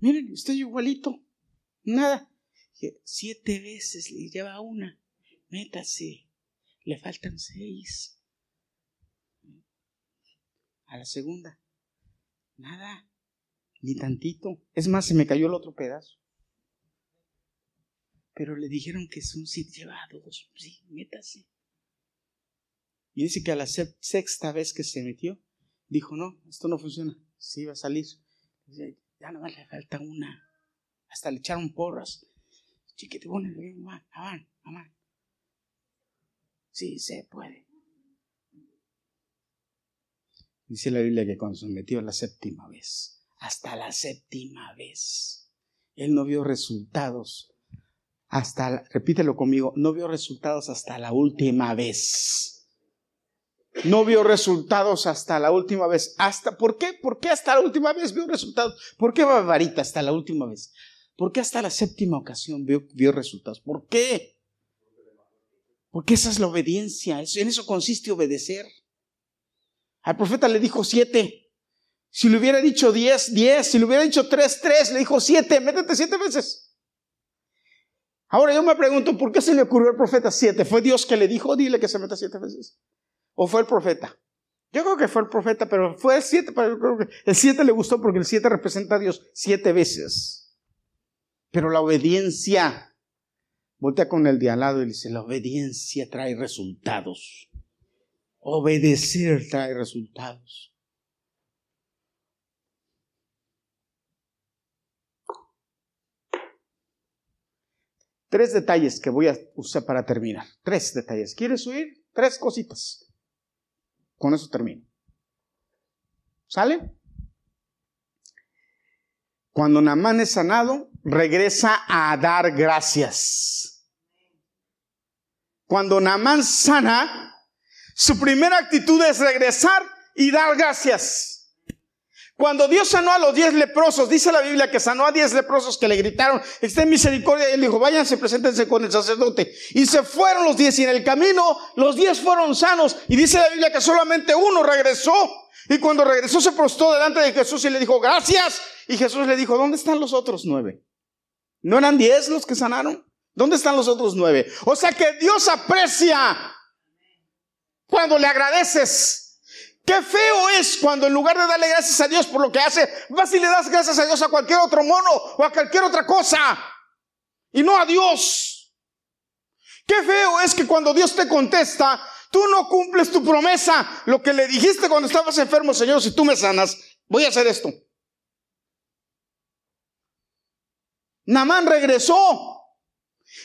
[SPEAKER 1] Miren, estoy igualito. Nada. Siete veces le lleva una. Métase. Le faltan seis. A la segunda. Nada. Ni tantito. Es más, se me cayó el otro pedazo. Pero le dijeron que son siete llevados. Sí, métase. Y dice que a la sexta vez que se metió, dijo, no, esto no funciona. Sí va a salir. Ya no le falta una. Hasta le echaron porras. Chiquito, mamá, mamá, mamá. Sí, se puede. Dice la Biblia que cuando se metió la séptima vez, hasta la séptima vez, él no vio resultados. Hasta, repítelo conmigo, no vio resultados hasta la última vez no vio resultados hasta la última vez. Hasta, ¿Por qué? ¿Por qué hasta la última vez vio resultados? ¿Por qué Barbarita hasta la última vez? ¿Por qué hasta la séptima ocasión vio, vio resultados? ¿Por qué? Porque esa es la obediencia. En eso consiste obedecer. Al profeta le dijo siete. Si le hubiera dicho diez, diez. Si le hubiera dicho tres, tres. Le dijo siete. Métete siete veces. Ahora yo me pregunto, ¿por qué se le ocurrió al profeta siete? ¿Fue Dios que le dijo, dile que se meta siete veces? ¿O fue el profeta? Yo creo que fue el profeta, pero fue el siete, pero creo que el siete le gustó porque el siete representa a Dios siete veces. Pero la obediencia, voltea con el de al lado y dice, la obediencia trae resultados. Obedecer trae resultados. Tres detalles que voy a usar para terminar. Tres detalles. ¿Quieres oír? Tres cositas. Con eso termino. ¿Sale? Cuando Namán es sanado, regresa a dar gracias. Cuando Namán sana, su primera actitud es regresar y dar gracias. Cuando Dios sanó a los diez leprosos, dice la Biblia que sanó a diez leprosos que le gritaron, esté en misericordia, y él dijo, váyanse, preséntense con el sacerdote. Y se fueron los diez y en el camino los diez fueron sanos. Y dice la Biblia que solamente uno regresó. Y cuando regresó se prostó delante de Jesús y le dijo, gracias. Y Jesús le dijo, ¿dónde están los otros nueve? ¿No eran diez los que sanaron? ¿Dónde están los otros nueve? O sea que Dios aprecia cuando le agradeces. Qué feo es cuando en lugar de darle gracias a Dios por lo que hace, vas y le das gracias a Dios a cualquier otro mono o a cualquier otra cosa y no a Dios. Qué feo es que cuando Dios te contesta, tú no cumples tu promesa, lo que le dijiste cuando estabas enfermo, Señor, si tú me sanas, voy a hacer esto. Namán regresó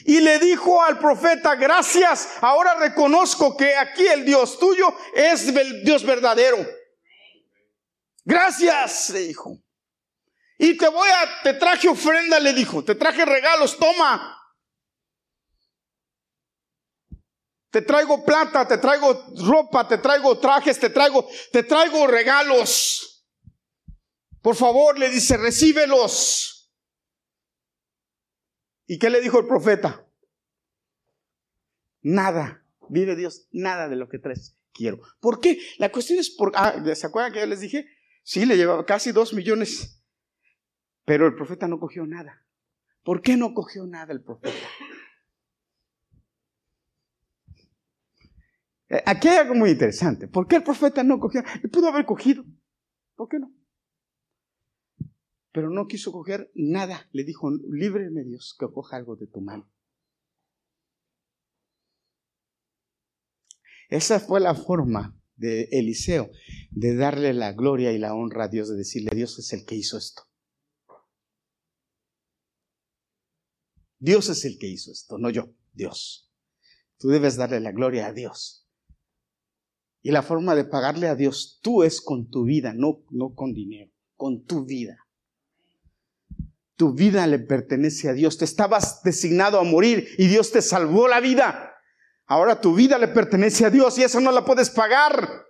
[SPEAKER 1] y le dijo al profeta, gracias, ahora reconozco que aquí el Dios tuyo es el Dios verdadero. Gracias, le dijo. Y te voy a, te traje ofrenda, le dijo, te traje regalos, toma. Te traigo plata, te traigo ropa, te traigo trajes, te traigo, te traigo regalos. Por favor, le dice, recíbelos. ¿Y qué le dijo el profeta? Nada, vive Dios, nada de lo que traes quiero. ¿Por qué? La cuestión es por... Ah, ¿Se acuerdan que yo les dije? Sí, le llevaba casi dos millones, pero el profeta no cogió nada. ¿Por qué no cogió nada el profeta? Eh, aquí hay algo muy interesante. ¿Por qué el profeta no cogió? Pudo haber cogido. ¿Por qué no? Pero no quiso coger nada. Le dijo, líbreme Dios, que coja algo de tu mano. Esa fue la forma de Eliseo de darle la gloria y la honra a Dios, de decirle, Dios es el que hizo esto. Dios es el que hizo esto, no yo, Dios. Tú debes darle la gloria a Dios. Y la forma de pagarle a Dios tú es con tu vida, no, no con dinero, con tu vida. Tu vida le pertenece a Dios. Te estabas designado a morir y Dios te salvó la vida. Ahora tu vida le pertenece a Dios y eso no la puedes pagar.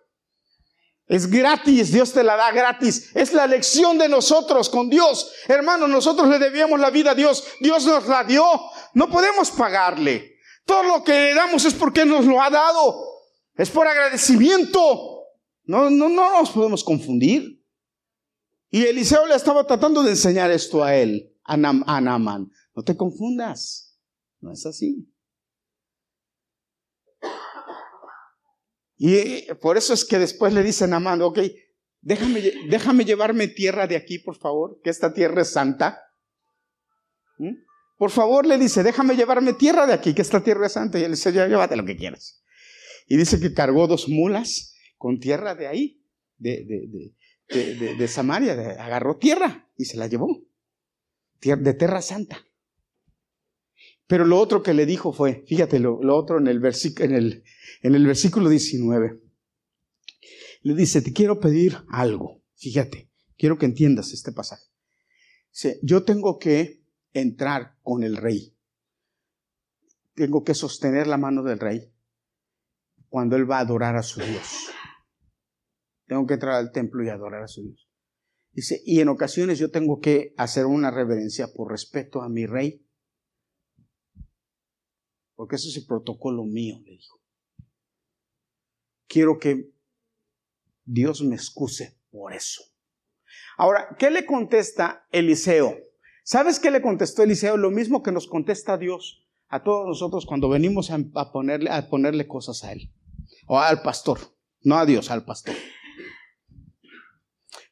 [SPEAKER 1] Es gratis, Dios te la da gratis. Es la elección de nosotros con Dios. Hermanos, nosotros le debíamos la vida a Dios. Dios nos la dio. No podemos pagarle. Todo lo que le damos es porque nos lo ha dado. Es por agradecimiento. No, no, no nos podemos confundir. Y Eliseo le estaba tratando de enseñar esto a él, a, Nam, Naaman. No te confundas, no es así. Y por eso es que después le dice Naaman, ok, déjame, déjame llevarme tierra de aquí, por favor, que esta tierra es santa. ¿Mm? Por favor, le dice, déjame llevarme tierra de aquí, que esta tierra es santa. Y él dice, ya, llévate lo que quieras. Y dice que cargó dos mulas con tierra de ahí, de, de, de, Samaria, de, agarró tierra y se la llevó, de tierra santa. Pero lo otro que le dijo fue, fíjate, lo, otro en el, en, el, en el versículo 19, le dice, te quiero pedir algo, fíjate, quiero que entiendas este pasaje. Dice, yo tengo que entrar con el rey, tengo que sostener la mano del rey cuando él va a adorar a su Dios. Tengo que entrar al templo y adorar a su Dios. Dice, y en ocasiones yo tengo que hacer una reverencia por respeto a mi rey. Porque eso es el protocolo mío, le dijo. Quiero que Dios me excuse por eso. Ahora, ¿qué le contesta Eliseo? ¿Sabes qué le contestó Eliseo? Lo mismo que nos contesta Dios a todos nosotros cuando venimos a, ponerle, a ponerle cosas a Él. O al pastor. No a Dios, al pastor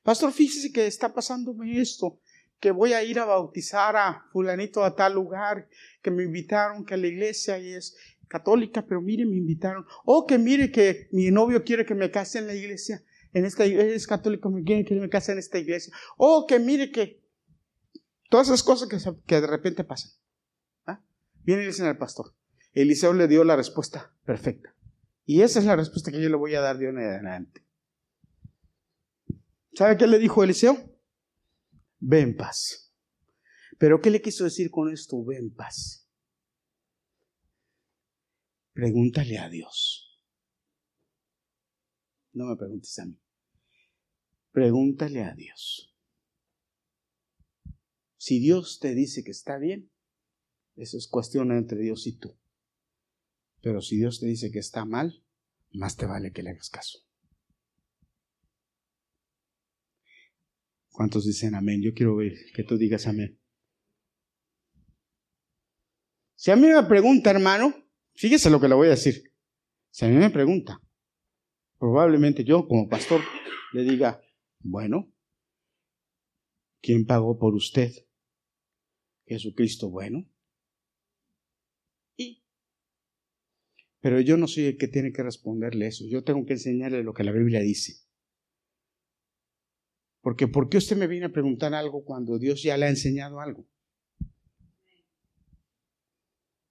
[SPEAKER 1] pastor, fíjese que está pasándome esto, que voy a ir a bautizar a fulanito a tal lugar, que me invitaron, que la iglesia es católica, pero mire, me invitaron, o que mire que mi novio quiere que me case en la iglesia, en esta iglesia es católico, me quiere que me case en esta iglesia, o que mire que todas esas cosas que, de repente pasan. ¿Ah? Viene y dicen al pastor, Eliseo le dio la respuesta perfecta. Y esa es la respuesta que yo le voy a dar de ahora en adelante. ¿Sabe qué le dijo Eliseo? Ve en paz. ¿Pero qué le quiso decir con esto? Ve en paz. Pregúntale a Dios. No me preguntes a mí. Pregúntale a Dios. Si Dios te dice que está bien, eso es cuestión entre Dios y tú. Pero si Dios te dice que está mal, más te vale que le hagas caso. ¿Cuántos dicen amén? Yo quiero que tú digas amén. Si a mí me pregunta, hermano, fíjese lo que le voy a decir. Si a mí me pregunta, probablemente yo como pastor le diga, bueno, ¿quién pagó por usted? Jesucristo, bueno. Y, pero yo no soy el que tiene que responderle eso. Yo tengo que enseñarle lo que la Biblia dice. Porque ¿por qué usted me viene a preguntar algo cuando Dios ya le ha enseñado algo?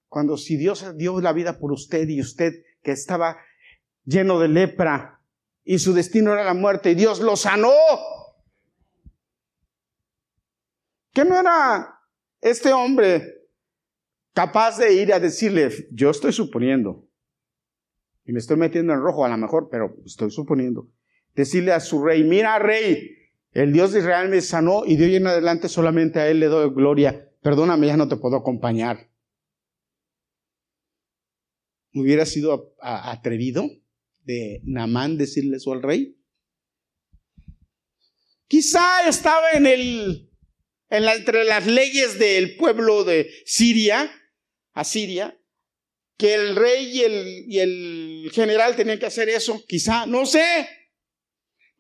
[SPEAKER 1] Cuando si Dios dio la vida por usted y usted que estaba lleno de lepra y su destino era la muerte y Dios lo sanó. ¿Qué no era este hombre capaz de ir a decirle, yo estoy suponiendo, y me estoy metiendo en rojo a lo mejor, pero estoy suponiendo, decirle a su rey, mira rey, el Dios de Israel me sanó y de hoy en adelante solamente a Él le doy gloria. Perdóname, ya no te puedo acompañar. ¿Hubiera sido atrevido de Namán decirle eso al rey? Quizá estaba en el, en la, entre las leyes del pueblo de Siria, Asiria, que el rey y el, y el general tenían que hacer eso. Quizá, no sé.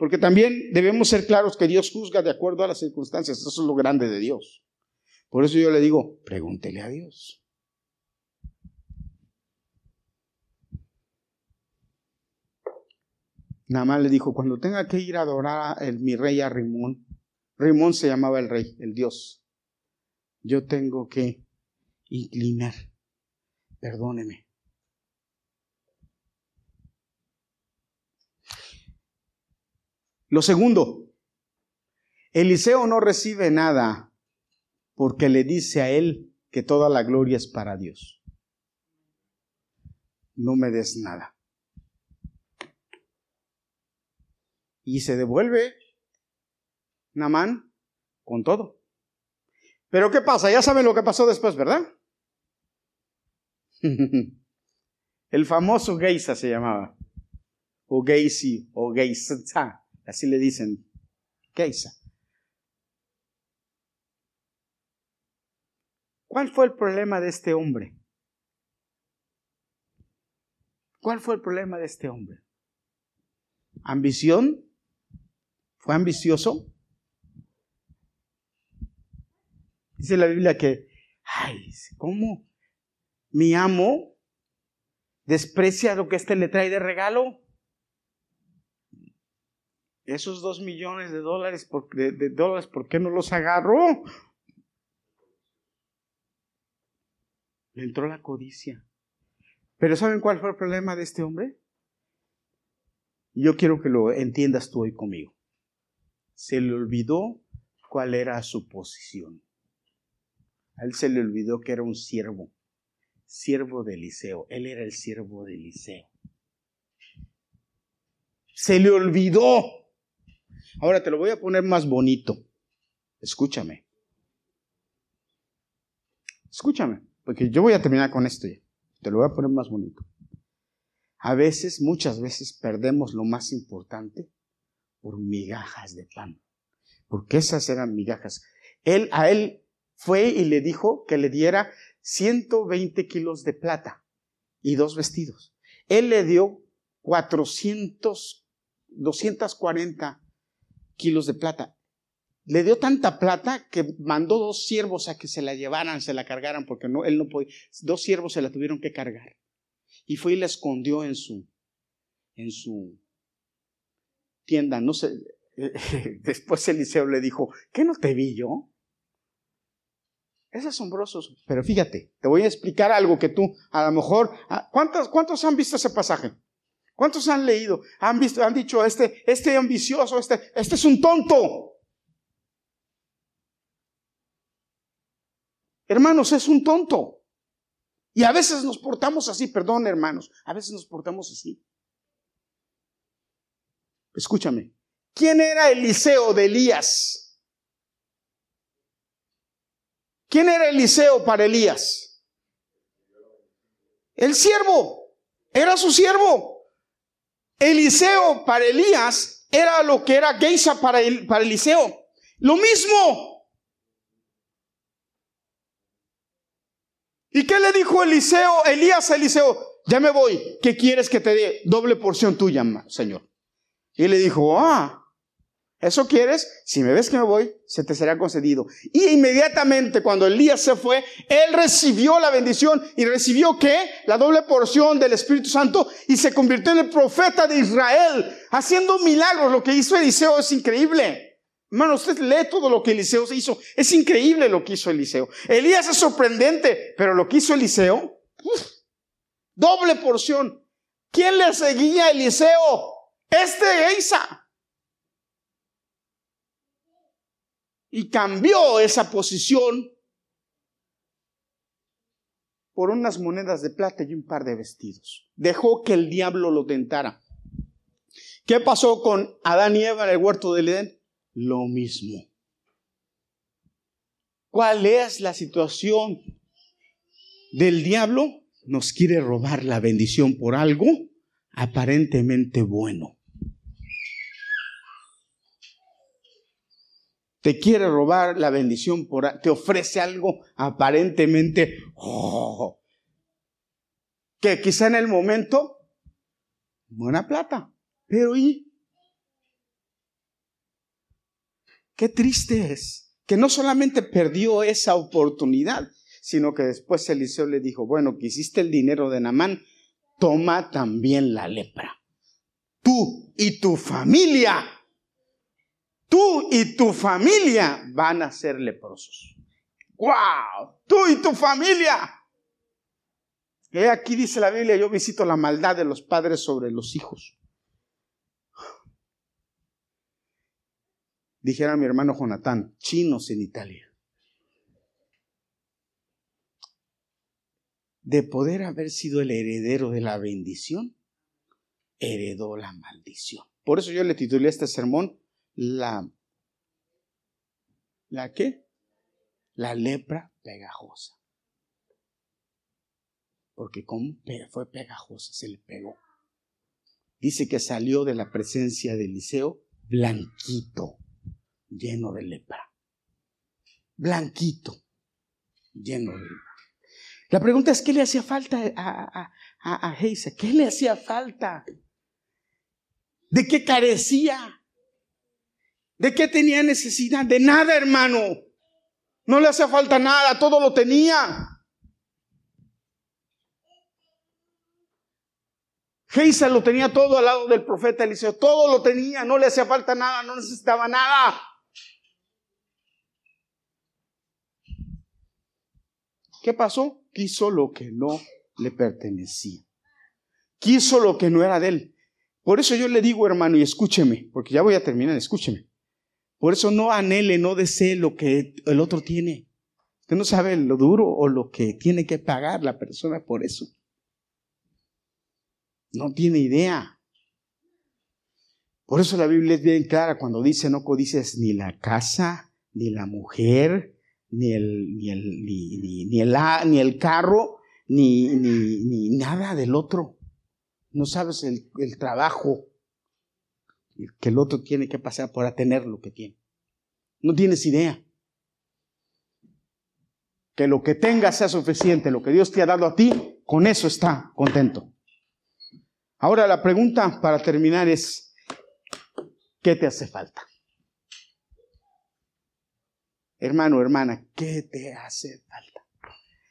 [SPEAKER 1] Porque también debemos ser claros que Dios juzga de acuerdo a las circunstancias. Eso es lo grande de Dios. Por eso yo le digo, pregúntele a Dios. Naamán le dijo, cuando tenga que ir a adorar a mi rey a Rimón, Rimón se llamaba el rey, el Dios, yo tengo que inclinar, perdóneme, Lo segundo, Eliseo no recibe nada porque le dice a él que toda la gloria es para Dios. No me des nada. Y se devuelve Namán con todo. Pero ¿qué pasa? Ya saben lo que pasó después, ¿verdad? <laughs> El famoso Geisa se llamaba. O Geisi, o Geisa, así le dicen. Geisa. ¿Cuál fue el problema de este hombre? ¿Cuál fue el problema de este hombre? ¿Ambición? ¿Fue ambicioso? Dice la Biblia que, ay, ¿cómo mi amo desprecia lo que éste le trae de regalo? Esos dos millones de dólares, de, de dólares, ¿por qué no los agarró? Le entró la codicia. Pero ¿saben cuál fue el problema de este hombre? Yo quiero que lo entiendas tú hoy conmigo. Se le olvidó cuál era su posición. A él se le olvidó que era un siervo, siervo de Eliseo. Él era el siervo de Eliseo. Se le olvidó. Ahora te lo voy a poner más bonito. Escúchame. Escúchame. Porque yo voy a terminar con esto ya. Te lo voy a poner más bonito. A veces, muchas veces, perdemos lo más importante por migajas de pan. Porque esas eran migajas. Él, a él fue y le dijo que le diera 120 kilos de plata y dos vestidos. Él le dio 400, 240 kilos de plata le dio tanta plata que mandó dos siervos a que se la llevaran, se la cargaran, porque no, él no podía. Dos siervos se la tuvieron que cargar. Y fue y la escondió en su, en su tienda. No sé. <laughs> Después Eliseo le dijo, ¿qué no te vi yo? Es asombroso. Pero fíjate, te voy a explicar algo que tú, a lo mejor, ¿cuántos, cuántos han visto ese pasaje? ¿Cuántos han leído? Han visto, han dicho, este, este ambicioso, este, este es un tonto. Hermanos, es un tonto. Y a veces nos portamos así, perdón hermanos, a veces nos portamos así. Escúchame, ¿quién era Eliseo de Elías? ¿Quién era Eliseo para Elías? El siervo, era su siervo. Eliseo para Elías era lo que era Geisa para, para Eliseo. Lo mismo. ¿Y qué le dijo Eliseo, Elías a Eliseo? Ya me voy, ¿qué quieres que te dé? Doble porción tuya, Señor. Y le dijo, ah, ¿eso quieres? Si me ves que me voy, se te será concedido. Y inmediatamente cuando Elías se fue, él recibió la bendición y recibió qué? La doble porción del Espíritu Santo y se convirtió en el profeta de Israel, haciendo milagros. Lo que hizo Eliseo es increíble. Hermano, usted lee todo lo que Eliseo se hizo. Es increíble lo que hizo Eliseo. Elías es sorprendente, pero lo que hizo Eliseo, doble porción. ¿Quién le seguía a Eliseo? Este Isa. Y cambió esa posición por unas monedas de plata y un par de vestidos. Dejó que el diablo lo tentara. ¿Qué pasó con Adán y Eva en el huerto del Edén? lo mismo. ¿Cuál es la situación del diablo? Nos quiere robar la bendición por algo aparentemente bueno. Te quiere robar la bendición por te ofrece algo aparentemente oh, que quizá en el momento buena plata, pero ¿y Qué triste es que no solamente perdió esa oportunidad, sino que después Eliseo le dijo, bueno, quisiste el dinero de Namán, toma también la lepra. Tú y tu familia, tú y tu familia van a ser leprosos. ¡Wow! Tú y tu familia. Y aquí dice la Biblia, yo visito la maldad de los padres sobre los hijos. Dijera mi hermano Jonatán, chinos en Italia. De poder haber sido el heredero de la bendición, heredó la maldición. Por eso yo le titulé este sermón la ¿La qué? La lepra pegajosa. Porque como fue pegajosa, se le pegó. Dice que salió de la presencia de Eliseo blanquito, lleno de lepra. Blanquito, lleno de lepra. La pregunta es, ¿qué le hacía falta a, a, a, ¿Qué le hacía falta? ¿De qué carecía? ¿De qué tenía necesidad? De nada, hermano. No le hacía falta nada, todo lo tenía. Geisa lo tenía todo al lado del profeta Eliseo, todo lo tenía, no le hacía falta nada, no necesitaba nada. ¿Qué pasó? Quiso lo que no le pertenecía. Quiso lo que no era de él. Por eso yo le digo, hermano, y escúcheme, porque ya voy a terminar, escúcheme. Por eso no anhele, no desee lo que el otro tiene. Usted no sabe lo duro o lo que tiene que pagar la persona por eso. No tiene idea. Por eso la Biblia es bien clara cuando dice no codices ni la casa, ni la mujer, ni el, ni el, ni, el, ni el carro, ni, ni, nada del otro. No sabes el, el trabajo que el otro tiene que pasar para tener lo que tiene. No tienes idea. Que lo que tengas sea suficiente, lo que Dios te ha dado a ti, con eso está contento. Ahora la pregunta para terminar es, ¿qué te hace falta? Hermano, hermana, ¿qué te hace falta?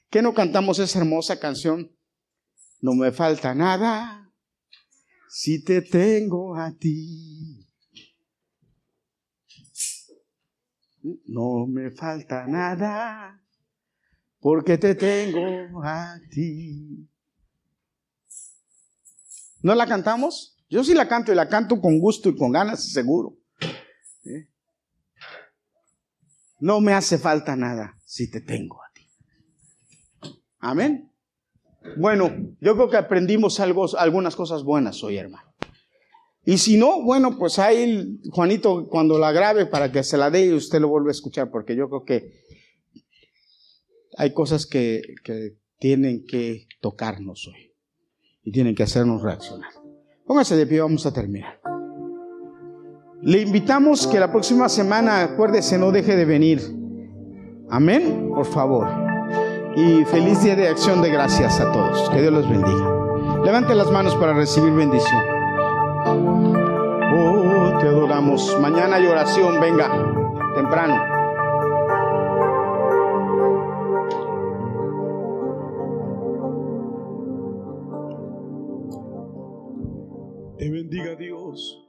[SPEAKER 1] ¿Qué no cantamos esa hermosa canción? No me falta nada si te tengo a ti. No me falta nada porque te tengo a ti. ¿No la cantamos? Yo sí la canto y la canto con gusto y con ganas, seguro. ¿Eh? No me hace falta nada si te tengo a ti. Amén. Bueno, yo creo que aprendimos algo, algunas cosas buenas hoy, hermano. Y si no, bueno, pues ahí Juanito cuando la grabe para que se la dé y usted lo vuelve a escuchar, porque yo creo que hay cosas que, que tienen que tocarnos hoy y tienen que hacernos reaccionar. Póngase de pie, vamos a terminar. Le invitamos que la próxima semana, acuérdese, no deje de venir. Amén, por favor. Y feliz día de acción de gracias a todos. Que Dios los bendiga. Levante las manos para recibir bendición. Oh, te adoramos. Mañana hay oración, venga, temprano. Te bendiga Dios.